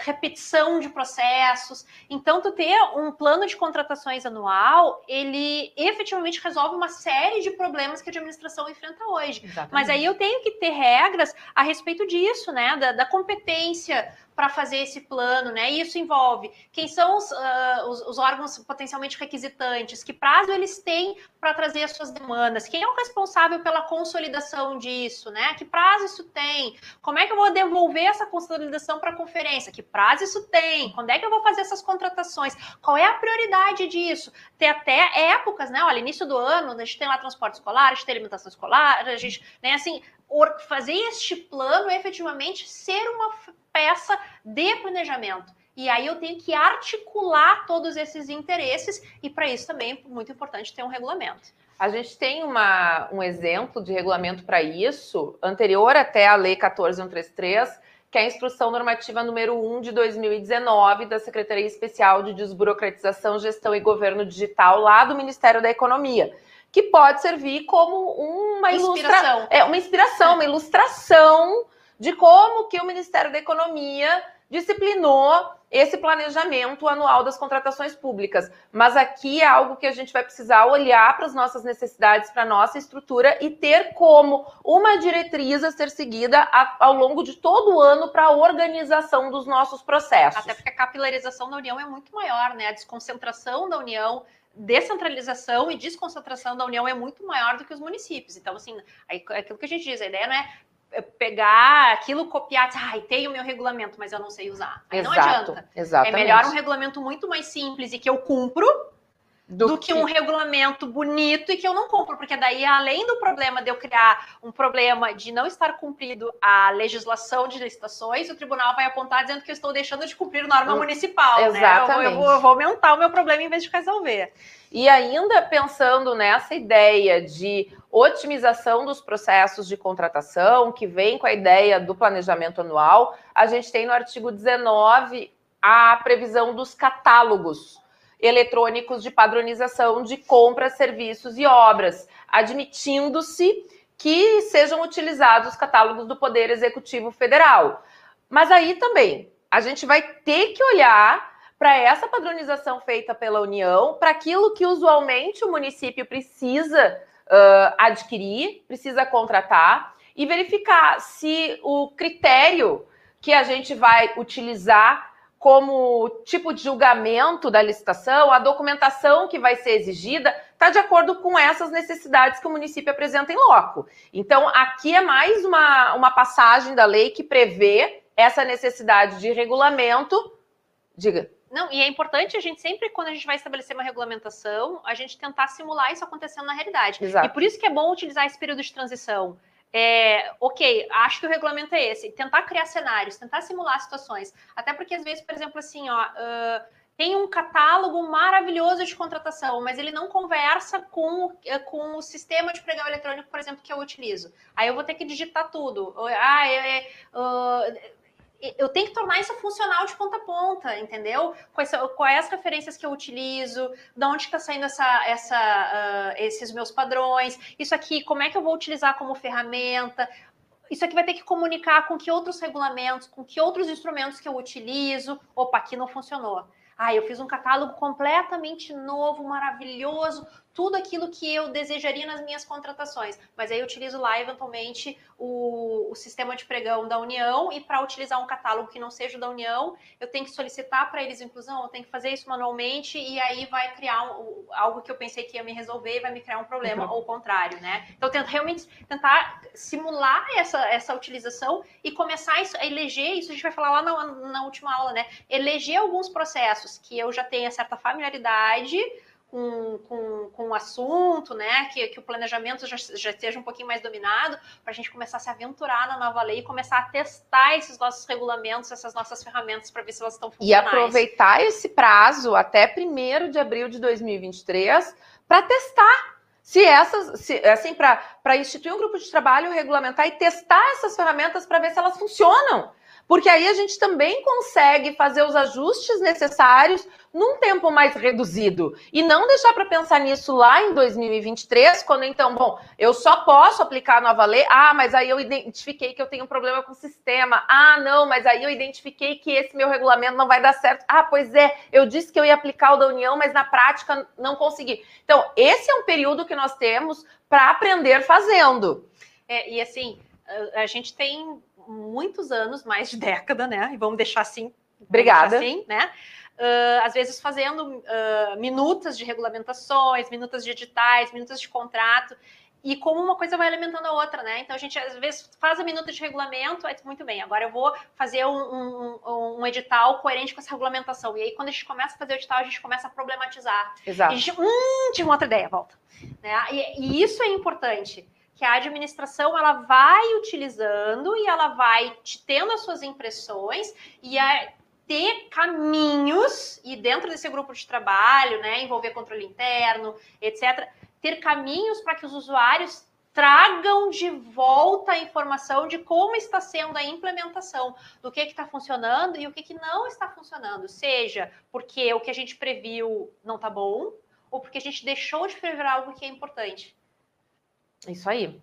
Speaker 2: repetição de processos. Então, tu ter um plano de contratações anual, ele efetivamente resolve uma série de problemas que a administração enfrenta hoje. Exatamente. Mas aí eu tenho que ter regras a respeito disso, né? Da, da competência para fazer esse plano, né? E isso envolve quem são os, uh, os, os, órgãos potencialmente requisitantes, que prazo eles têm para trazer as suas demandas, quem é o responsável pela consolidação disso, né? Que prazo isso tem? Como é que eu vou devolver essa consolidação para a conferência? Que prazo isso tem? Quando é que eu vou fazer essas contratações? Qual é a prioridade disso? Tem até épocas, né? Olha, início do ano, a gente tem lá transporte escolar, a gente tem alimentação escolar, a gente, né, assim, fazer este plano efetivamente ser uma peça de planejamento. E aí eu tenho que articular todos esses interesses, e para isso também é muito importante ter um regulamento.
Speaker 1: A gente tem uma, um exemplo de regulamento para isso, anterior até a Lei 14133, que é a Instrução Normativa número 1 de 2019 da Secretaria Especial de Desburocratização, Gestão e Governo Digital lá do Ministério da Economia, que pode servir como uma inspiração, ilustra... é, uma inspiração, uma ilustração de como que o Ministério da Economia disciplinou esse planejamento anual das contratações públicas. Mas aqui é algo que a gente vai precisar olhar para as nossas necessidades, para a nossa estrutura e ter como uma diretriz a ser seguida ao longo de todo o ano para a organização dos nossos processos.
Speaker 2: Até porque a capilarização da União é muito maior, né? A desconcentração da União descentralização e desconcentração da União é muito maior do que os municípios. Então, assim, é aquilo que a gente diz, a ideia não é pegar aquilo, copiar, ai, ah, tem o meu regulamento, mas eu não sei usar. Aí Exato, não adianta. Exatamente. É melhor um regulamento muito mais simples e que eu cumpro do, do que... que... um regulamento bonito e que eu não cumpro, porque daí, além do problema de eu criar um problema de não estar cumprido a legislação de licitações, o tribunal vai apontar dizendo que eu estou deixando de cumprir norma hum, municipal. Exatamente. Né? Eu, eu, vou, eu vou aumentar o meu problema em vez de resolver.
Speaker 1: E ainda pensando nessa ideia de otimização dos processos de contratação, que vem com a ideia do planejamento anual, a gente tem no artigo 19 a previsão dos catálogos eletrônicos de padronização de compras, serviços e obras, admitindo-se que sejam utilizados os catálogos do Poder Executivo Federal. Mas aí também a gente vai ter que olhar para essa padronização feita pela União, para aquilo que usualmente o município precisa uh, adquirir, precisa contratar e verificar se o critério que a gente vai utilizar como tipo de julgamento da licitação, a documentação que vai ser exigida, está de acordo com essas necessidades que o município apresenta em loco. Então, aqui é mais uma, uma passagem da lei que prevê essa necessidade de regulamento. Diga.
Speaker 2: Não, e é importante a gente sempre, quando a gente vai estabelecer uma regulamentação, a gente tentar simular isso acontecendo na realidade. Exato. E por isso que é bom utilizar esse período de transição. É, ok, acho que o regulamento é esse. Tentar criar cenários, tentar simular situações. Até porque, às vezes, por exemplo, assim, ó. Uh, tem um catálogo maravilhoso de contratação, mas ele não conversa com, com o sistema de pregão eletrônico, por exemplo, que eu utilizo. Aí eu vou ter que digitar tudo. Ah, é, é, uh, eu tenho que tornar isso funcional de ponta a ponta, entendeu? Quais, quais as referências que eu utilizo, de onde está saindo essa, essa, uh, esses meus padrões, isso aqui, como é que eu vou utilizar como ferramenta, isso aqui vai ter que comunicar com que outros regulamentos, com que outros instrumentos que eu utilizo. Opa, aqui não funcionou. Ah, eu fiz um catálogo completamente novo, maravilhoso, tudo aquilo que eu desejaria nas minhas contratações. Mas aí eu utilizo lá, eventualmente, o, o sistema de pregão da União e para utilizar um catálogo que não seja da União, eu tenho que solicitar para eles inclusão, eu tenho que fazer isso manualmente e aí vai criar um, algo que eu pensei que ia me resolver e vai me criar um problema, uhum. ou o contrário, né? Então, tento realmente tentar simular essa, essa utilização e começar a eleger, isso a gente vai falar lá na, na última aula, né? Eleger alguns processos que eu já tenha certa familiaridade, com, com, com o assunto, né? Que, que o planejamento já, já esteja um pouquinho mais dominado, para a gente começar a se aventurar na nova lei e começar a testar esses nossos regulamentos, essas nossas ferramentas para ver se elas estão funcionando.
Speaker 1: E aproveitar esse prazo até 1 de abril de 2023 para testar se essas, se, assim, para instituir um grupo de trabalho, regulamentar e testar essas ferramentas para ver se elas funcionam porque aí a gente também consegue fazer os ajustes necessários num tempo mais reduzido e não deixar para pensar nisso lá em 2023, quando então, bom, eu só posso aplicar a nova lei. Ah, mas aí eu identifiquei que eu tenho um problema com o sistema. Ah, não, mas aí eu identifiquei que esse meu regulamento não vai dar certo. Ah, pois é, eu disse que eu ia aplicar o da União, mas na prática não consegui. Então, esse é um período que nós temos para aprender fazendo.
Speaker 2: É, e assim, a gente tem muitos anos, mais de década, né? E vamos deixar assim.
Speaker 1: Obrigada.
Speaker 2: Deixar assim, né? Uh, às vezes fazendo uh, minutas de regulamentações, minutas de editais, minutas de contrato, e como uma coisa vai alimentando a outra, né? Então a gente às vezes faz a minuta de regulamento, é muito bem, agora eu vou fazer um, um, um, edital coerente com essa regulamentação. E aí, quando a gente começa a fazer o edital, a gente começa a problematizar.
Speaker 1: Exato.
Speaker 2: E a gente, hum, tive uma outra ideia, volta. Né? E, e isso é importante que a administração ela vai utilizando e ela vai tendo as suas impressões e a ter caminhos e dentro desse grupo de trabalho, né, envolver controle interno, etc, ter caminhos para que os usuários tragam de volta a informação de como está sendo a implementação, do que está funcionando e o que, que não está funcionando, seja porque o que a gente previu não está bom, ou porque a gente deixou de prever algo que é importante.
Speaker 1: Isso aí.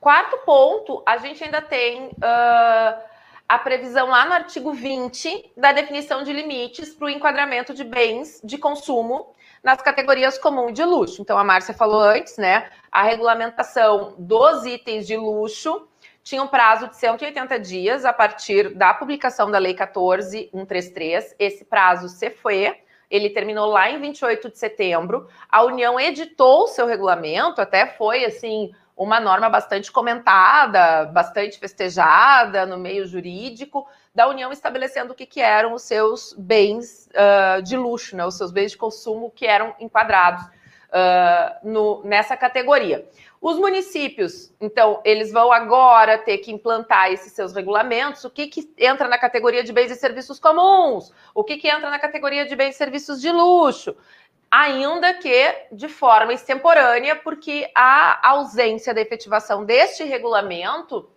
Speaker 1: Quarto ponto, a gente ainda tem uh, a previsão lá no artigo 20 da definição de limites para o enquadramento de bens de consumo nas categorias comum de luxo. Então, a Márcia falou antes, né? A regulamentação dos itens de luxo tinha um prazo de 180 dias a partir da publicação da Lei 14133. Esse prazo se foi. Ele terminou lá em 28 de setembro. A União editou o seu regulamento, até foi assim uma norma bastante comentada, bastante festejada no meio jurídico, da União estabelecendo o que, que eram os seus bens uh, de luxo, né, os seus bens de consumo que eram enquadrados uh, no, nessa categoria. Os municípios, então, eles vão agora ter que implantar esses seus regulamentos. O que, que entra na categoria de bens e serviços comuns? O que, que entra na categoria de bens e serviços de luxo? Ainda que de forma extemporânea, porque a ausência da efetivação deste regulamento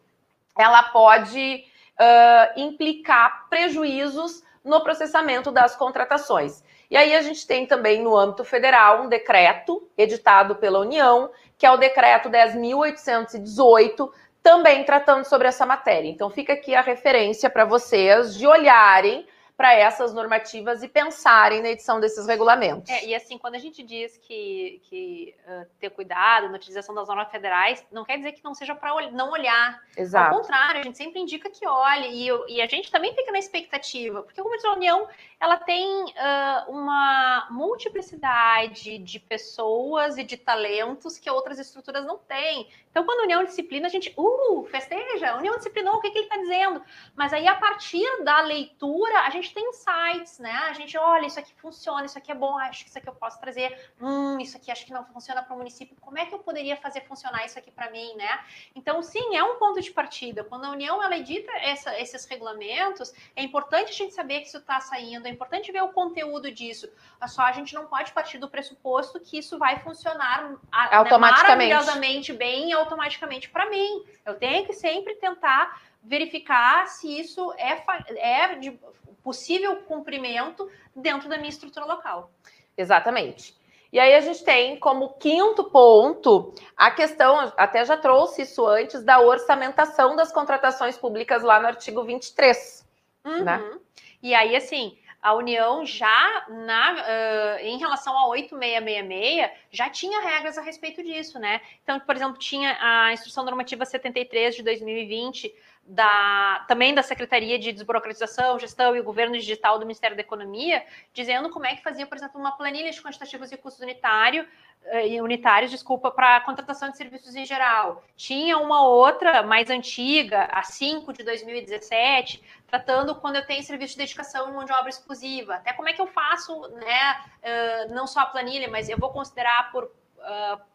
Speaker 1: ela pode uh, implicar prejuízos no processamento das contratações. E aí a gente tem também no âmbito federal um decreto editado pela União, que é o decreto 10.818, também tratando sobre essa matéria. Então fica aqui a referência para vocês de olharem para essas normativas e pensarem na edição desses regulamentos.
Speaker 2: É, e assim, quando a gente diz que, que uh, ter cuidado na utilização das normas federais, não quer dizer que não seja para não olhar.
Speaker 1: Exato.
Speaker 2: Ao contrário, a gente sempre indica que olhe, e, e a gente também fica na expectativa, porque como a União, ela tem uh, uma multiplicidade de pessoas e de talentos que outras estruturas não têm. Então, quando a União disciplina, a gente, uh, festeja, a União disciplinou, o que, que ele está dizendo? Mas aí, a partir da leitura, a gente tem insights, né? A gente olha, isso aqui funciona, isso aqui é bom, acho que isso aqui eu posso trazer, hum, isso aqui acho que não funciona para o município, como é que eu poderia fazer funcionar isso aqui para mim, né? Então, sim, é um ponto de partida. Quando a União ela edita essa, esses regulamentos, é importante a gente saber que isso está saindo, é importante ver o conteúdo disso. Só a gente não pode partir do pressuposto que isso vai funcionar né,
Speaker 1: automaticamente.
Speaker 2: Né, maravilhosamente bem automaticamente para mim. Eu tenho que sempre tentar verificar se isso é, é de possível cumprimento dentro da minha estrutura local.
Speaker 1: Exatamente. E aí a gente tem como quinto ponto a questão, até já trouxe isso antes, da orçamentação das contratações públicas lá no artigo 23. Uhum. Né?
Speaker 2: E aí, assim, a União já na, uh, em relação a 8666 já tinha regras a respeito disso, né? Então, por exemplo, tinha a instrução normativa 73 de 2020 da, também da Secretaria de Desburocratização, Gestão e Governo Digital do Ministério da Economia, dizendo como é que fazia, por exemplo, uma planilha de quantitativos e custos unitário, uh, unitários, desculpa, para contratação de serviços em geral. Tinha uma outra, mais antiga, a 5 de 2017, tratando quando eu tenho serviço de dedicação em mão de obra exclusiva. Até como é que eu faço, né, uh, não só a planilha, mas eu vou considerar por... Uh,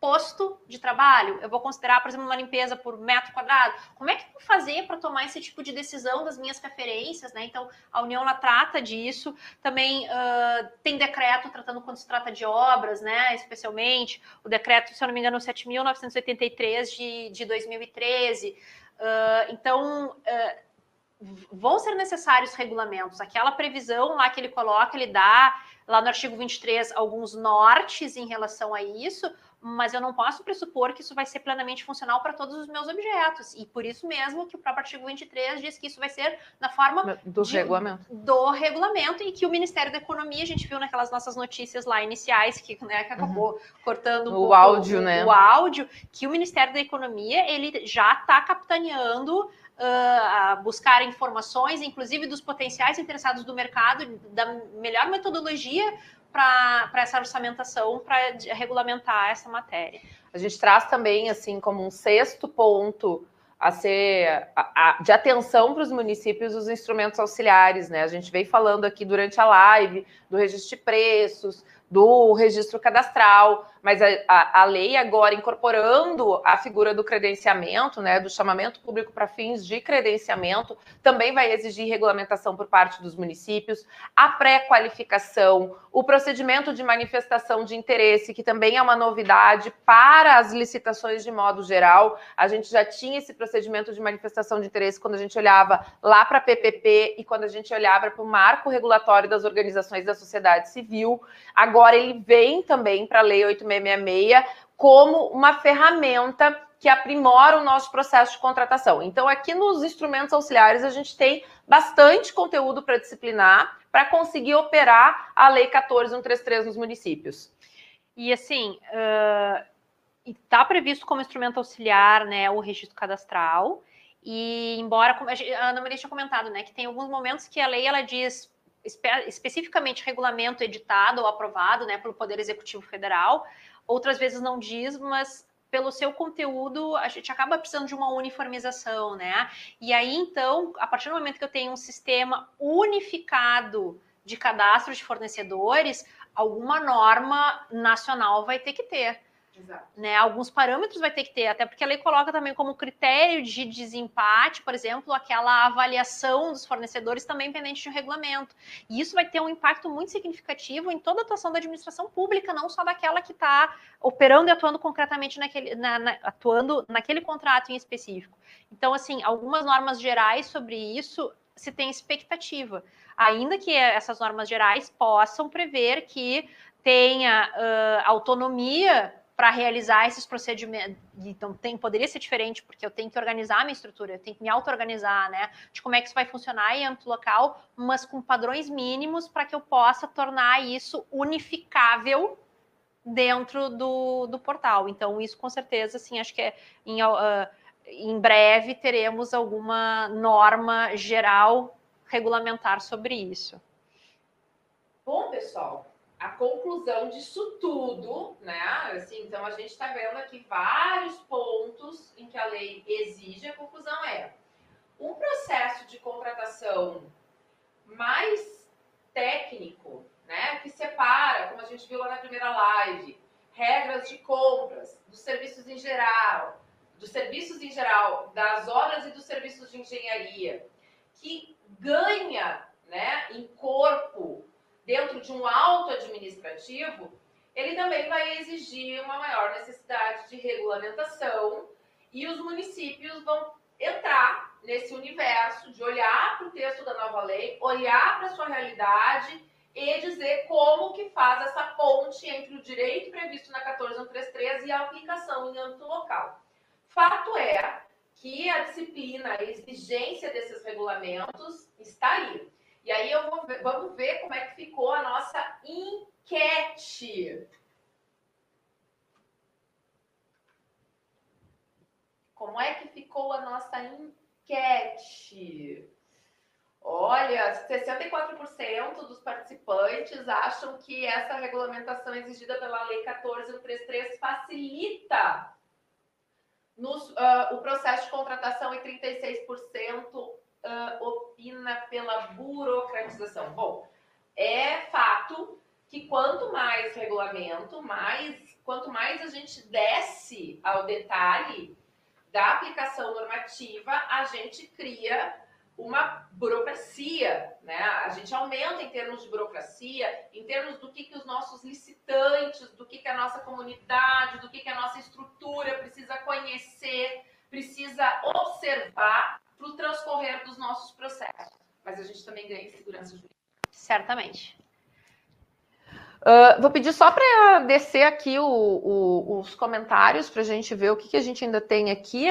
Speaker 2: posto de trabalho? Eu vou considerar, por exemplo, uma limpeza por metro quadrado? Como é que eu vou fazer para tomar esse tipo de decisão das minhas referências? Né? Então, a União ela trata disso. Também uh, tem decreto tratando quando se trata de obras, né? especialmente o decreto, se eu não me engano, 7.983 de, de 2013. Uh, então, uh, vão ser necessários regulamentos. Aquela previsão lá que ele coloca, ele dá lá no artigo 23 alguns nortes em relação a isso, mas eu não posso pressupor que isso vai ser plenamente funcional para todos os meus objetos. E por isso mesmo que o próprio artigo 23 diz que isso vai ser na forma
Speaker 1: do de, regulamento.
Speaker 2: Do regulamento e que o Ministério da Economia, a gente viu naquelas nossas notícias lá iniciais, que, né, que acabou uhum. cortando um
Speaker 1: o áudio,
Speaker 2: o,
Speaker 1: né?
Speaker 2: O áudio, que o Ministério da Economia ele já está capitaneando Uh, a buscar informações, inclusive dos potenciais interessados do mercado, da melhor metodologia para essa orçamentação, para regulamentar essa matéria.
Speaker 1: A gente traz também, assim, como um sexto ponto a ser a, a, de atenção para os municípios os instrumentos auxiliares, né? A gente veio falando aqui durante a live do registro de preços, do registro cadastral, mas a, a, a, lei agora incorporando a figura do credenciamento, né, do chamamento público para fins de credenciamento, também vai exigir regulamentação por parte dos municípios, a pré-qualificação, o procedimento de manifestação de interesse, que também é uma novidade para as licitações de modo geral. A gente já tinha esse procedimento de manifestação de interesse quando a gente olhava lá para a PPP e quando a gente olhava para o marco regulatório das organizações da sociedade civil. Agora ele vem também para a Lei 8666 como uma ferramenta que aprimora o nosso processo de contratação. Então, aqui nos instrumentos auxiliares, a gente tem bastante conteúdo para disciplinar para conseguir operar a Lei 14133 nos municípios.
Speaker 2: E assim, está previsto como instrumento auxiliar né, o registro cadastral. E embora, a Ana Maria tinha comentado, né, que tem alguns momentos que a lei ela diz espe especificamente regulamento editado ou aprovado né, pelo Poder Executivo Federal, outras vezes não diz, mas pelo seu conteúdo, a gente acaba precisando de uma uniformização, né? E aí, então, a partir do momento que eu tenho um sistema unificado de cadastro de fornecedores, alguma norma nacional vai ter que ter. Né? Alguns parâmetros vai ter que ter, até porque a lei coloca também como critério de desempate, por exemplo, aquela avaliação dos fornecedores também pendente de um regulamento. E isso vai ter um impacto muito significativo em toda a atuação da administração pública, não só daquela que está operando e atuando concretamente naquele, na, na, atuando naquele contrato em específico. Então, assim, algumas normas gerais sobre isso se tem expectativa, ainda que essas normas gerais possam prever que tenha uh, autonomia para realizar esses procedimentos. Então, tem, poderia ser diferente, porque eu tenho que organizar a minha estrutura, eu tenho que me auto-organizar, né? De como é que isso vai funcionar em âmbito local, mas com padrões mínimos para que eu possa tornar isso unificável dentro do, do portal. Então, isso com certeza, assim, acho que é em, uh, em breve teremos alguma norma geral regulamentar sobre isso.
Speaker 1: Bom, pessoal, a conclusão disso tudo, né? Assim, então a gente está vendo aqui vários pontos em que a lei exige. A conclusão é um processo de contratação mais técnico, né? Que separa, como a gente viu lá na primeira live, regras de compras, dos serviços em geral, dos serviços em geral, das obras e dos serviços de engenharia, que ganha, né, em corpo dentro de um auto administrativo, ele também vai exigir uma maior necessidade de regulamentação e os municípios vão entrar nesse universo de olhar para o texto da nova lei, olhar para a sua realidade e dizer como que faz essa ponte entre o direito previsto na 14133 e a aplicação em âmbito local. Fato é que a disciplina, a exigência desses regulamentos está aí. E aí eu vou ver, vamos ver como é que ficou a nossa enquete. Como é que ficou a nossa enquete? Olha, 64% dos participantes acham que essa regulamentação exigida pela Lei 14133 facilita nos, uh, o processo de contratação e 36% uh, opina pela burocratização? Bom, é fato que quanto mais regulamento, mais quanto mais a gente desce ao detalhe da aplicação normativa, a gente cria uma burocracia, né? A gente aumenta em termos de burocracia, em termos do que, que os nossos licitantes, do que, que a nossa comunidade, do que, que a nossa estrutura precisa conhecer, precisa observar para o transcorrer dos nossos processos. Mas a gente também ganha em segurança jurídica.
Speaker 2: Certamente.
Speaker 1: Uh, vou pedir só para descer aqui o, o, os comentários para a gente ver o que, que a gente ainda tem aqui.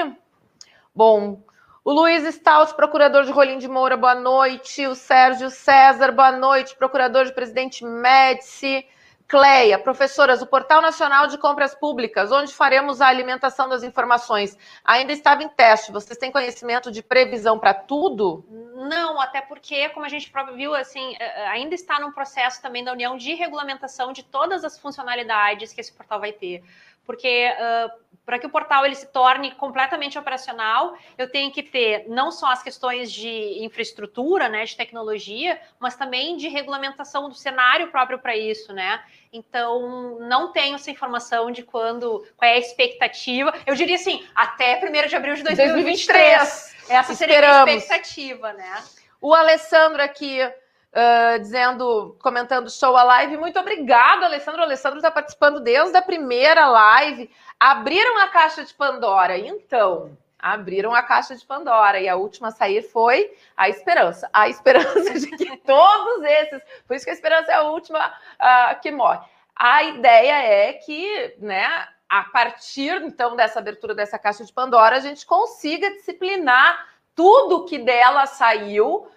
Speaker 1: Bom, o Luiz Stout, procurador de Rolim de Moura, boa noite. O Sérgio César, boa noite. Procurador de Presidente Médici. Cleia, professoras, o Portal Nacional de Compras Públicas, onde faremos a alimentação das informações, ainda estava em teste. Vocês têm conhecimento de previsão para tudo?
Speaker 2: Não, até porque, como a gente viu, assim, é, é, ainda está num processo também da União de regulamentação de todas as funcionalidades que esse portal vai ter. Porque uh, para que o portal ele se torne completamente operacional, eu tenho que ter não só as questões de infraestrutura, né, de tecnologia, mas também de regulamentação do cenário próprio para isso, né? Então, não tenho essa informação de quando, qual é a expectativa. Eu diria assim, até 1 de abril de 2023. 2023. Essa seria a expectativa, né?
Speaker 1: O Alessandro aqui uh, dizendo, comentando show a live. Muito obrigado, Alessandro. O Alessandro está participando desde a primeira live. Abriram a caixa de Pandora. Então, abriram a caixa de Pandora e a última a sair foi a esperança. A esperança de que todos esses, por isso que a esperança é a última uh, que morre. A ideia é que, né, a partir então dessa abertura dessa caixa de Pandora, a gente consiga disciplinar tudo que dela saiu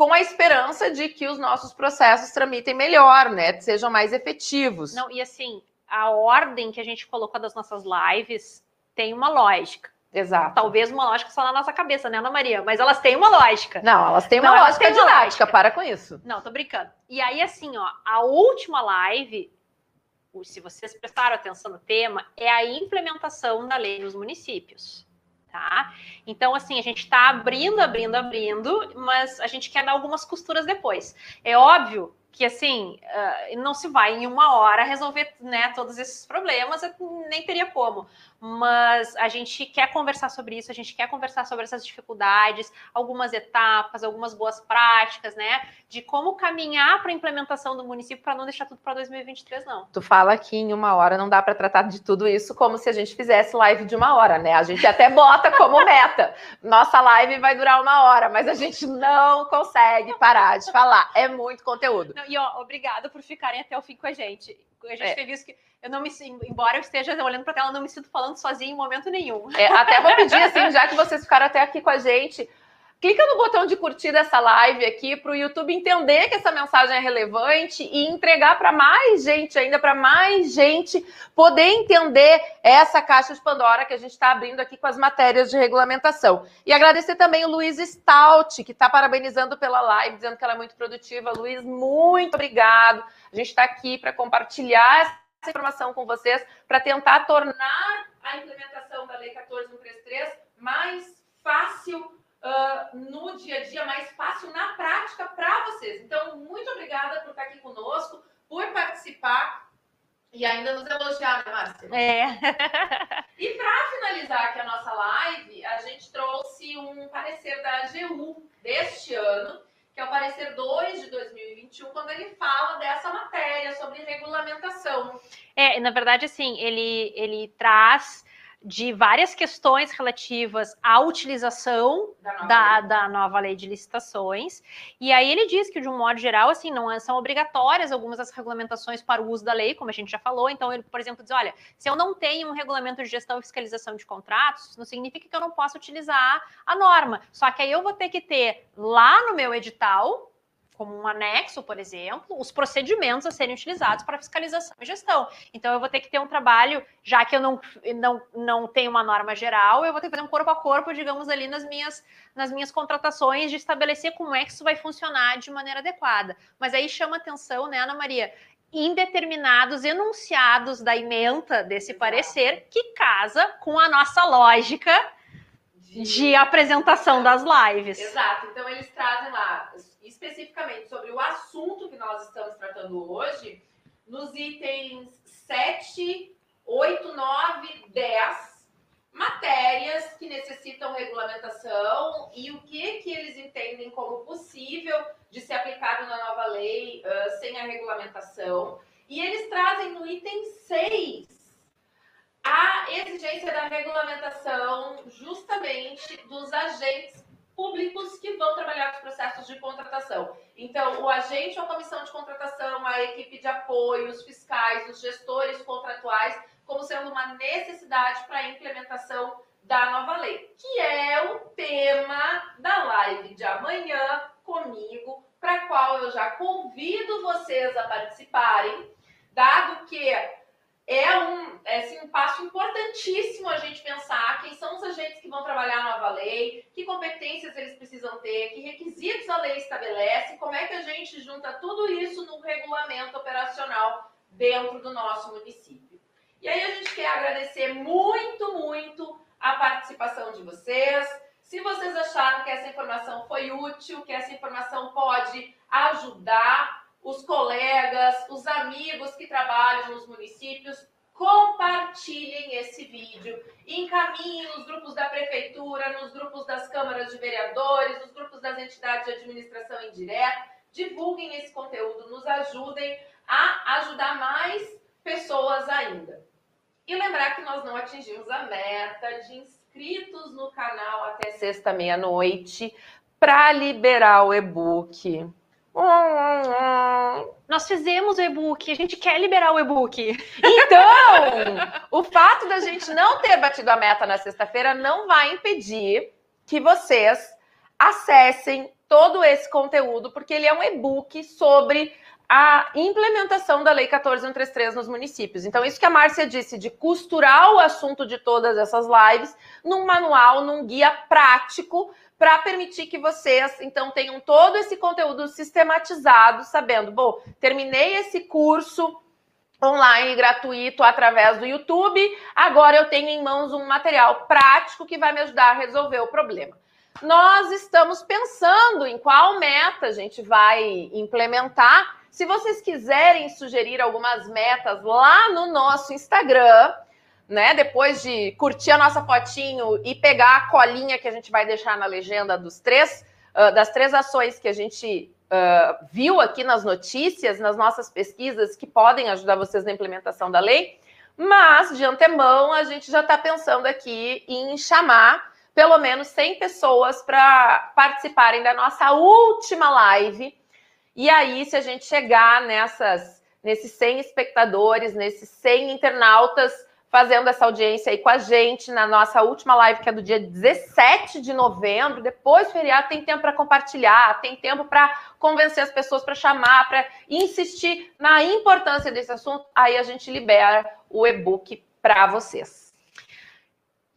Speaker 1: com a esperança de que os nossos processos tramitem melhor, né? Sejam mais efetivos.
Speaker 2: Não, e assim, a ordem que a gente colocou das nossas lives tem uma lógica.
Speaker 1: Exato.
Speaker 2: Talvez uma lógica só na nossa cabeça, né, Ana Maria? Mas elas têm uma lógica.
Speaker 1: Não, elas têm uma Não, lógica têm didática, lógica. para com isso.
Speaker 2: Não, tô brincando. E aí, assim, ó, a última live, se vocês prestaram atenção no tema, é a implementação da lei nos municípios tá? Então, assim, a gente está abrindo, abrindo, abrindo, mas a gente quer dar algumas costuras depois. É óbvio que assim uh, não se vai em uma hora resolver né, todos esses problemas, nem teria como. Mas a gente quer conversar sobre isso, a gente quer conversar sobre essas dificuldades, algumas etapas, algumas boas práticas, né? De como caminhar para a implementação do município para não deixar tudo para 2023, não.
Speaker 1: Tu fala que em uma hora não dá para tratar de tudo isso como se a gente fizesse live de uma hora, né? A gente até bota como meta. Nossa live vai durar uma hora, mas a gente não consegue parar de falar. É muito conteúdo.
Speaker 2: Não, e ó, obrigado por ficarem até o fim com a gente. A gente é. teve isso que eu não me embora eu esteja olhando para tela, eu não me sinto falando sozinha em momento nenhum.
Speaker 1: É, até vou pedir assim, já que vocês ficaram até aqui com a gente, clica no botão de curtir dessa live aqui para o YouTube entender que essa mensagem é relevante e entregar para mais gente ainda, para mais gente poder entender essa caixa de Pandora que a gente está abrindo aqui com as matérias de regulamentação. E agradecer também o Luiz Stout, que está parabenizando pela live, dizendo que ela é muito produtiva. Luiz, muito obrigado. A gente está aqui para compartilhar essa informação com vocês, para tentar tornar a implementação da Lei 14133 mais fácil uh, no dia a dia, mais fácil na prática para vocês. Então, muito obrigada por estar aqui conosco, por participar e ainda nos elogiar, né, Márcia?
Speaker 2: É.
Speaker 1: e para finalizar aqui a nossa live, a gente trouxe um parecer da AGU deste ano, que é o parecer 2 de 2021, quando ele fala dessa matéria sobre regulamentação.
Speaker 2: É, na verdade, assim, ele, ele traz de várias questões relativas à utilização da nova, da, da nova, lei de licitações. E aí ele diz que, de um modo geral, assim, não é, são obrigatórias algumas das regulamentações para o uso da lei, como a gente já falou. Então, ele, por exemplo, diz: olha, se eu não tenho um regulamento de gestão e fiscalização de contratos, não significa que eu não possa utilizar a norma. Só que aí eu vou ter que ter lá no meu edital como um anexo, por exemplo, os procedimentos a serem utilizados para fiscalização e gestão. Então, eu vou ter que ter um trabalho, já que eu não, não, não tenho uma norma geral, eu vou ter que fazer um corpo a corpo, digamos, ali nas minhas, nas minhas contratações, de estabelecer como é que isso vai funcionar de maneira adequada. Mas aí chama atenção, né, Ana Maria? em determinados enunciados da ementa desse Exato. parecer que casa com a nossa lógica de... de apresentação das lives.
Speaker 1: Exato. Então eles trazem lá especificamente sobre o assunto que nós estamos tratando hoje, nos itens 7, 8, 9, 10, matérias que necessitam regulamentação e o que, que eles entendem como possível de ser aplicado na nova lei uh, sem a regulamentação. E eles trazem no item 6 a exigência da regulamentação justamente dos agentes públicos que vão trabalhar os processos de contratação. Então, o agente ou a comissão de contratação, a equipe de apoio, os fiscais, os gestores contratuais, como sendo uma necessidade para a implementação da nova lei, que é o tema da live de amanhã comigo, para a qual eu já convido vocês a participarem, dado que é um, é, assim, um passo importantíssimo a gente pensar quem são os agentes que vão trabalhar a nova lei, que competências eles precisam ter, que requisitos a lei estabelece, como é que a gente junta tudo isso no regulamento operacional dentro do nosso município. E aí a gente quer agradecer muito, muito a participação de vocês. Se vocês acharam que essa informação foi útil, que essa informação pode ajudar os colegas, os amigos que trabalham nos municípios, compartilhem esse vídeo, encaminhem nos grupos da prefeitura, nos grupos das câmaras de vereadores, nos grupos das entidades de administração indireta, divulguem esse conteúdo, nos ajudem a ajudar mais pessoas ainda. E lembrar que nós não atingimos a meta de inscritos no canal até sexta meia-noite para liberar o e-book.
Speaker 2: Nós fizemos o e-book, a gente quer liberar o e-book.
Speaker 1: Então, o fato da gente não ter batido a meta na sexta-feira não vai impedir que vocês acessem todo esse conteúdo, porque ele é um e-book sobre a implementação da Lei 14133 nos municípios. Então, isso que a Márcia disse, de costurar o assunto de todas essas lives num manual, num guia prático, para permitir que vocês, então, tenham todo esse conteúdo sistematizado, sabendo, bom, terminei esse curso online gratuito através do YouTube, agora eu tenho em mãos um material prático que vai me ajudar a resolver o problema. Nós estamos pensando em qual meta a gente vai implementar se vocês quiserem sugerir algumas metas lá no nosso Instagram, né? Depois de curtir a nossa fotinho e pegar a colinha que a gente vai deixar na legenda dos três, uh, das três ações que a gente uh, viu aqui nas notícias, nas nossas pesquisas, que podem ajudar vocês na implementação da lei. Mas, de antemão, a gente já está pensando aqui em chamar pelo menos 100 pessoas para participarem da nossa última live e aí, se a gente chegar nessas, nesses 100 espectadores, nesses 100 internautas fazendo essa audiência aí com a gente na nossa última live, que é do dia 17 de novembro, depois do feriado, tem tempo para compartilhar, tem tempo para convencer as pessoas, para chamar, para insistir na importância desse assunto. Aí a gente libera o e-book para vocês.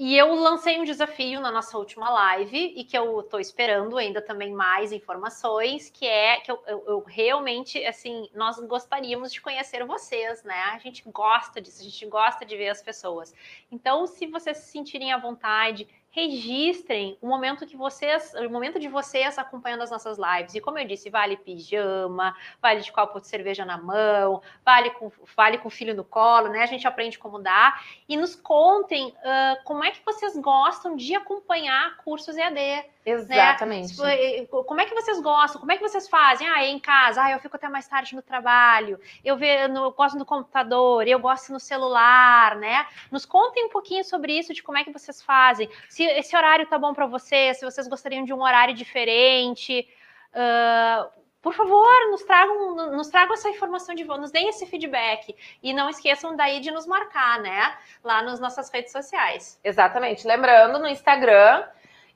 Speaker 2: E eu lancei um desafio na nossa última live e que eu estou esperando ainda também mais informações, que é que eu, eu, eu, realmente, assim, nós gostaríamos de conhecer vocês, né? A gente gosta disso, a gente gosta de ver as pessoas. Então, se vocês se sentirem à vontade, registrem o momento que vocês, o momento de vocês acompanhando as nossas lives. E como eu disse, vale pijama, vale de copo de cerveja na mão, vale com, vale com o filho no colo, né? A gente aprende como dar. E nos contem uh, como é que vocês gostam de acompanhar cursos EAD. Né?
Speaker 1: Exatamente.
Speaker 2: Né? Como é que vocês gostam? Como é que vocês fazem? Ah, é em casa, ah, eu fico até mais tarde no trabalho, eu, ve, no, eu gosto no computador, eu gosto no celular, né? Nos contem um pouquinho sobre isso, de como é que vocês fazem. Se se esse horário tá bom para vocês, se vocês gostariam de um horário diferente. Uh, por favor, nos tragam, nos tragam essa informação de nos deem esse feedback. E não esqueçam daí de nos marcar, né? Lá nas nossas redes sociais.
Speaker 1: Exatamente. Lembrando, no Instagram,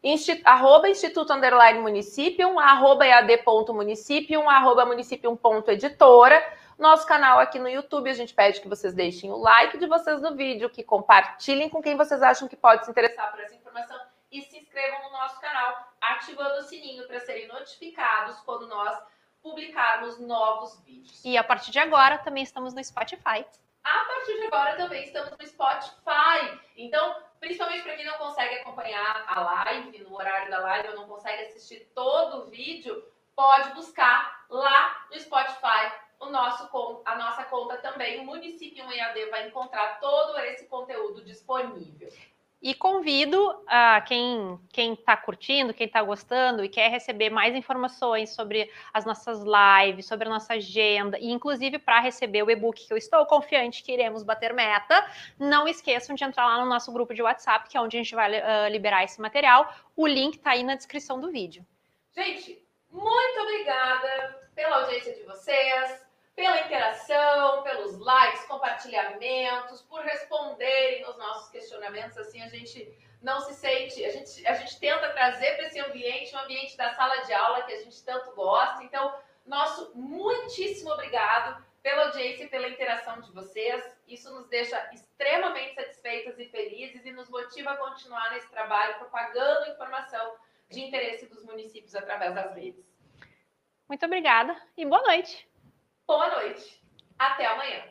Speaker 1: Insti arroba Instituto Underline Municipium, arroba ead.municipium, arroba municipium.editora. Nosso canal aqui no YouTube, a gente pede que vocês deixem o like de vocês no vídeo, que compartilhem com quem vocês acham que pode se interessar por essa informação e se inscrevam no nosso canal, ativando o sininho para serem notificados quando nós publicarmos novos vídeos.
Speaker 2: E a partir de agora também estamos no Spotify.
Speaker 1: A partir de agora também estamos no Spotify. Então, principalmente para quem não consegue acompanhar a live, no horário da live, ou não consegue assistir todo o vídeo, pode buscar lá no Spotify o nosso, a nossa conta também. O município EAD vai encontrar todo esse conteúdo disponível.
Speaker 2: E convido a quem quem está curtindo, quem está gostando e quer receber mais informações sobre as nossas lives, sobre a nossa agenda, e inclusive para receber o e-book que eu estou confiante que iremos bater meta, não esqueçam de entrar lá no nosso grupo de WhatsApp, que é onde a gente vai uh, liberar esse material. O link está aí na descrição do vídeo.
Speaker 1: Gente, muito obrigada pela audiência de vocês pela interação, pelos likes, compartilhamentos, por responderem os nossos questionamentos. Assim, a gente não se sente, a gente, a gente tenta trazer para esse ambiente, um ambiente da sala de aula que a gente tanto gosta. Então, nosso muitíssimo obrigado pela audiência e pela interação de vocês. Isso nos deixa extremamente satisfeitas e felizes e nos motiva a continuar nesse trabalho propagando informação de interesse dos municípios através das redes.
Speaker 2: Muito obrigada e boa noite.
Speaker 1: Boa noite. Até amanhã.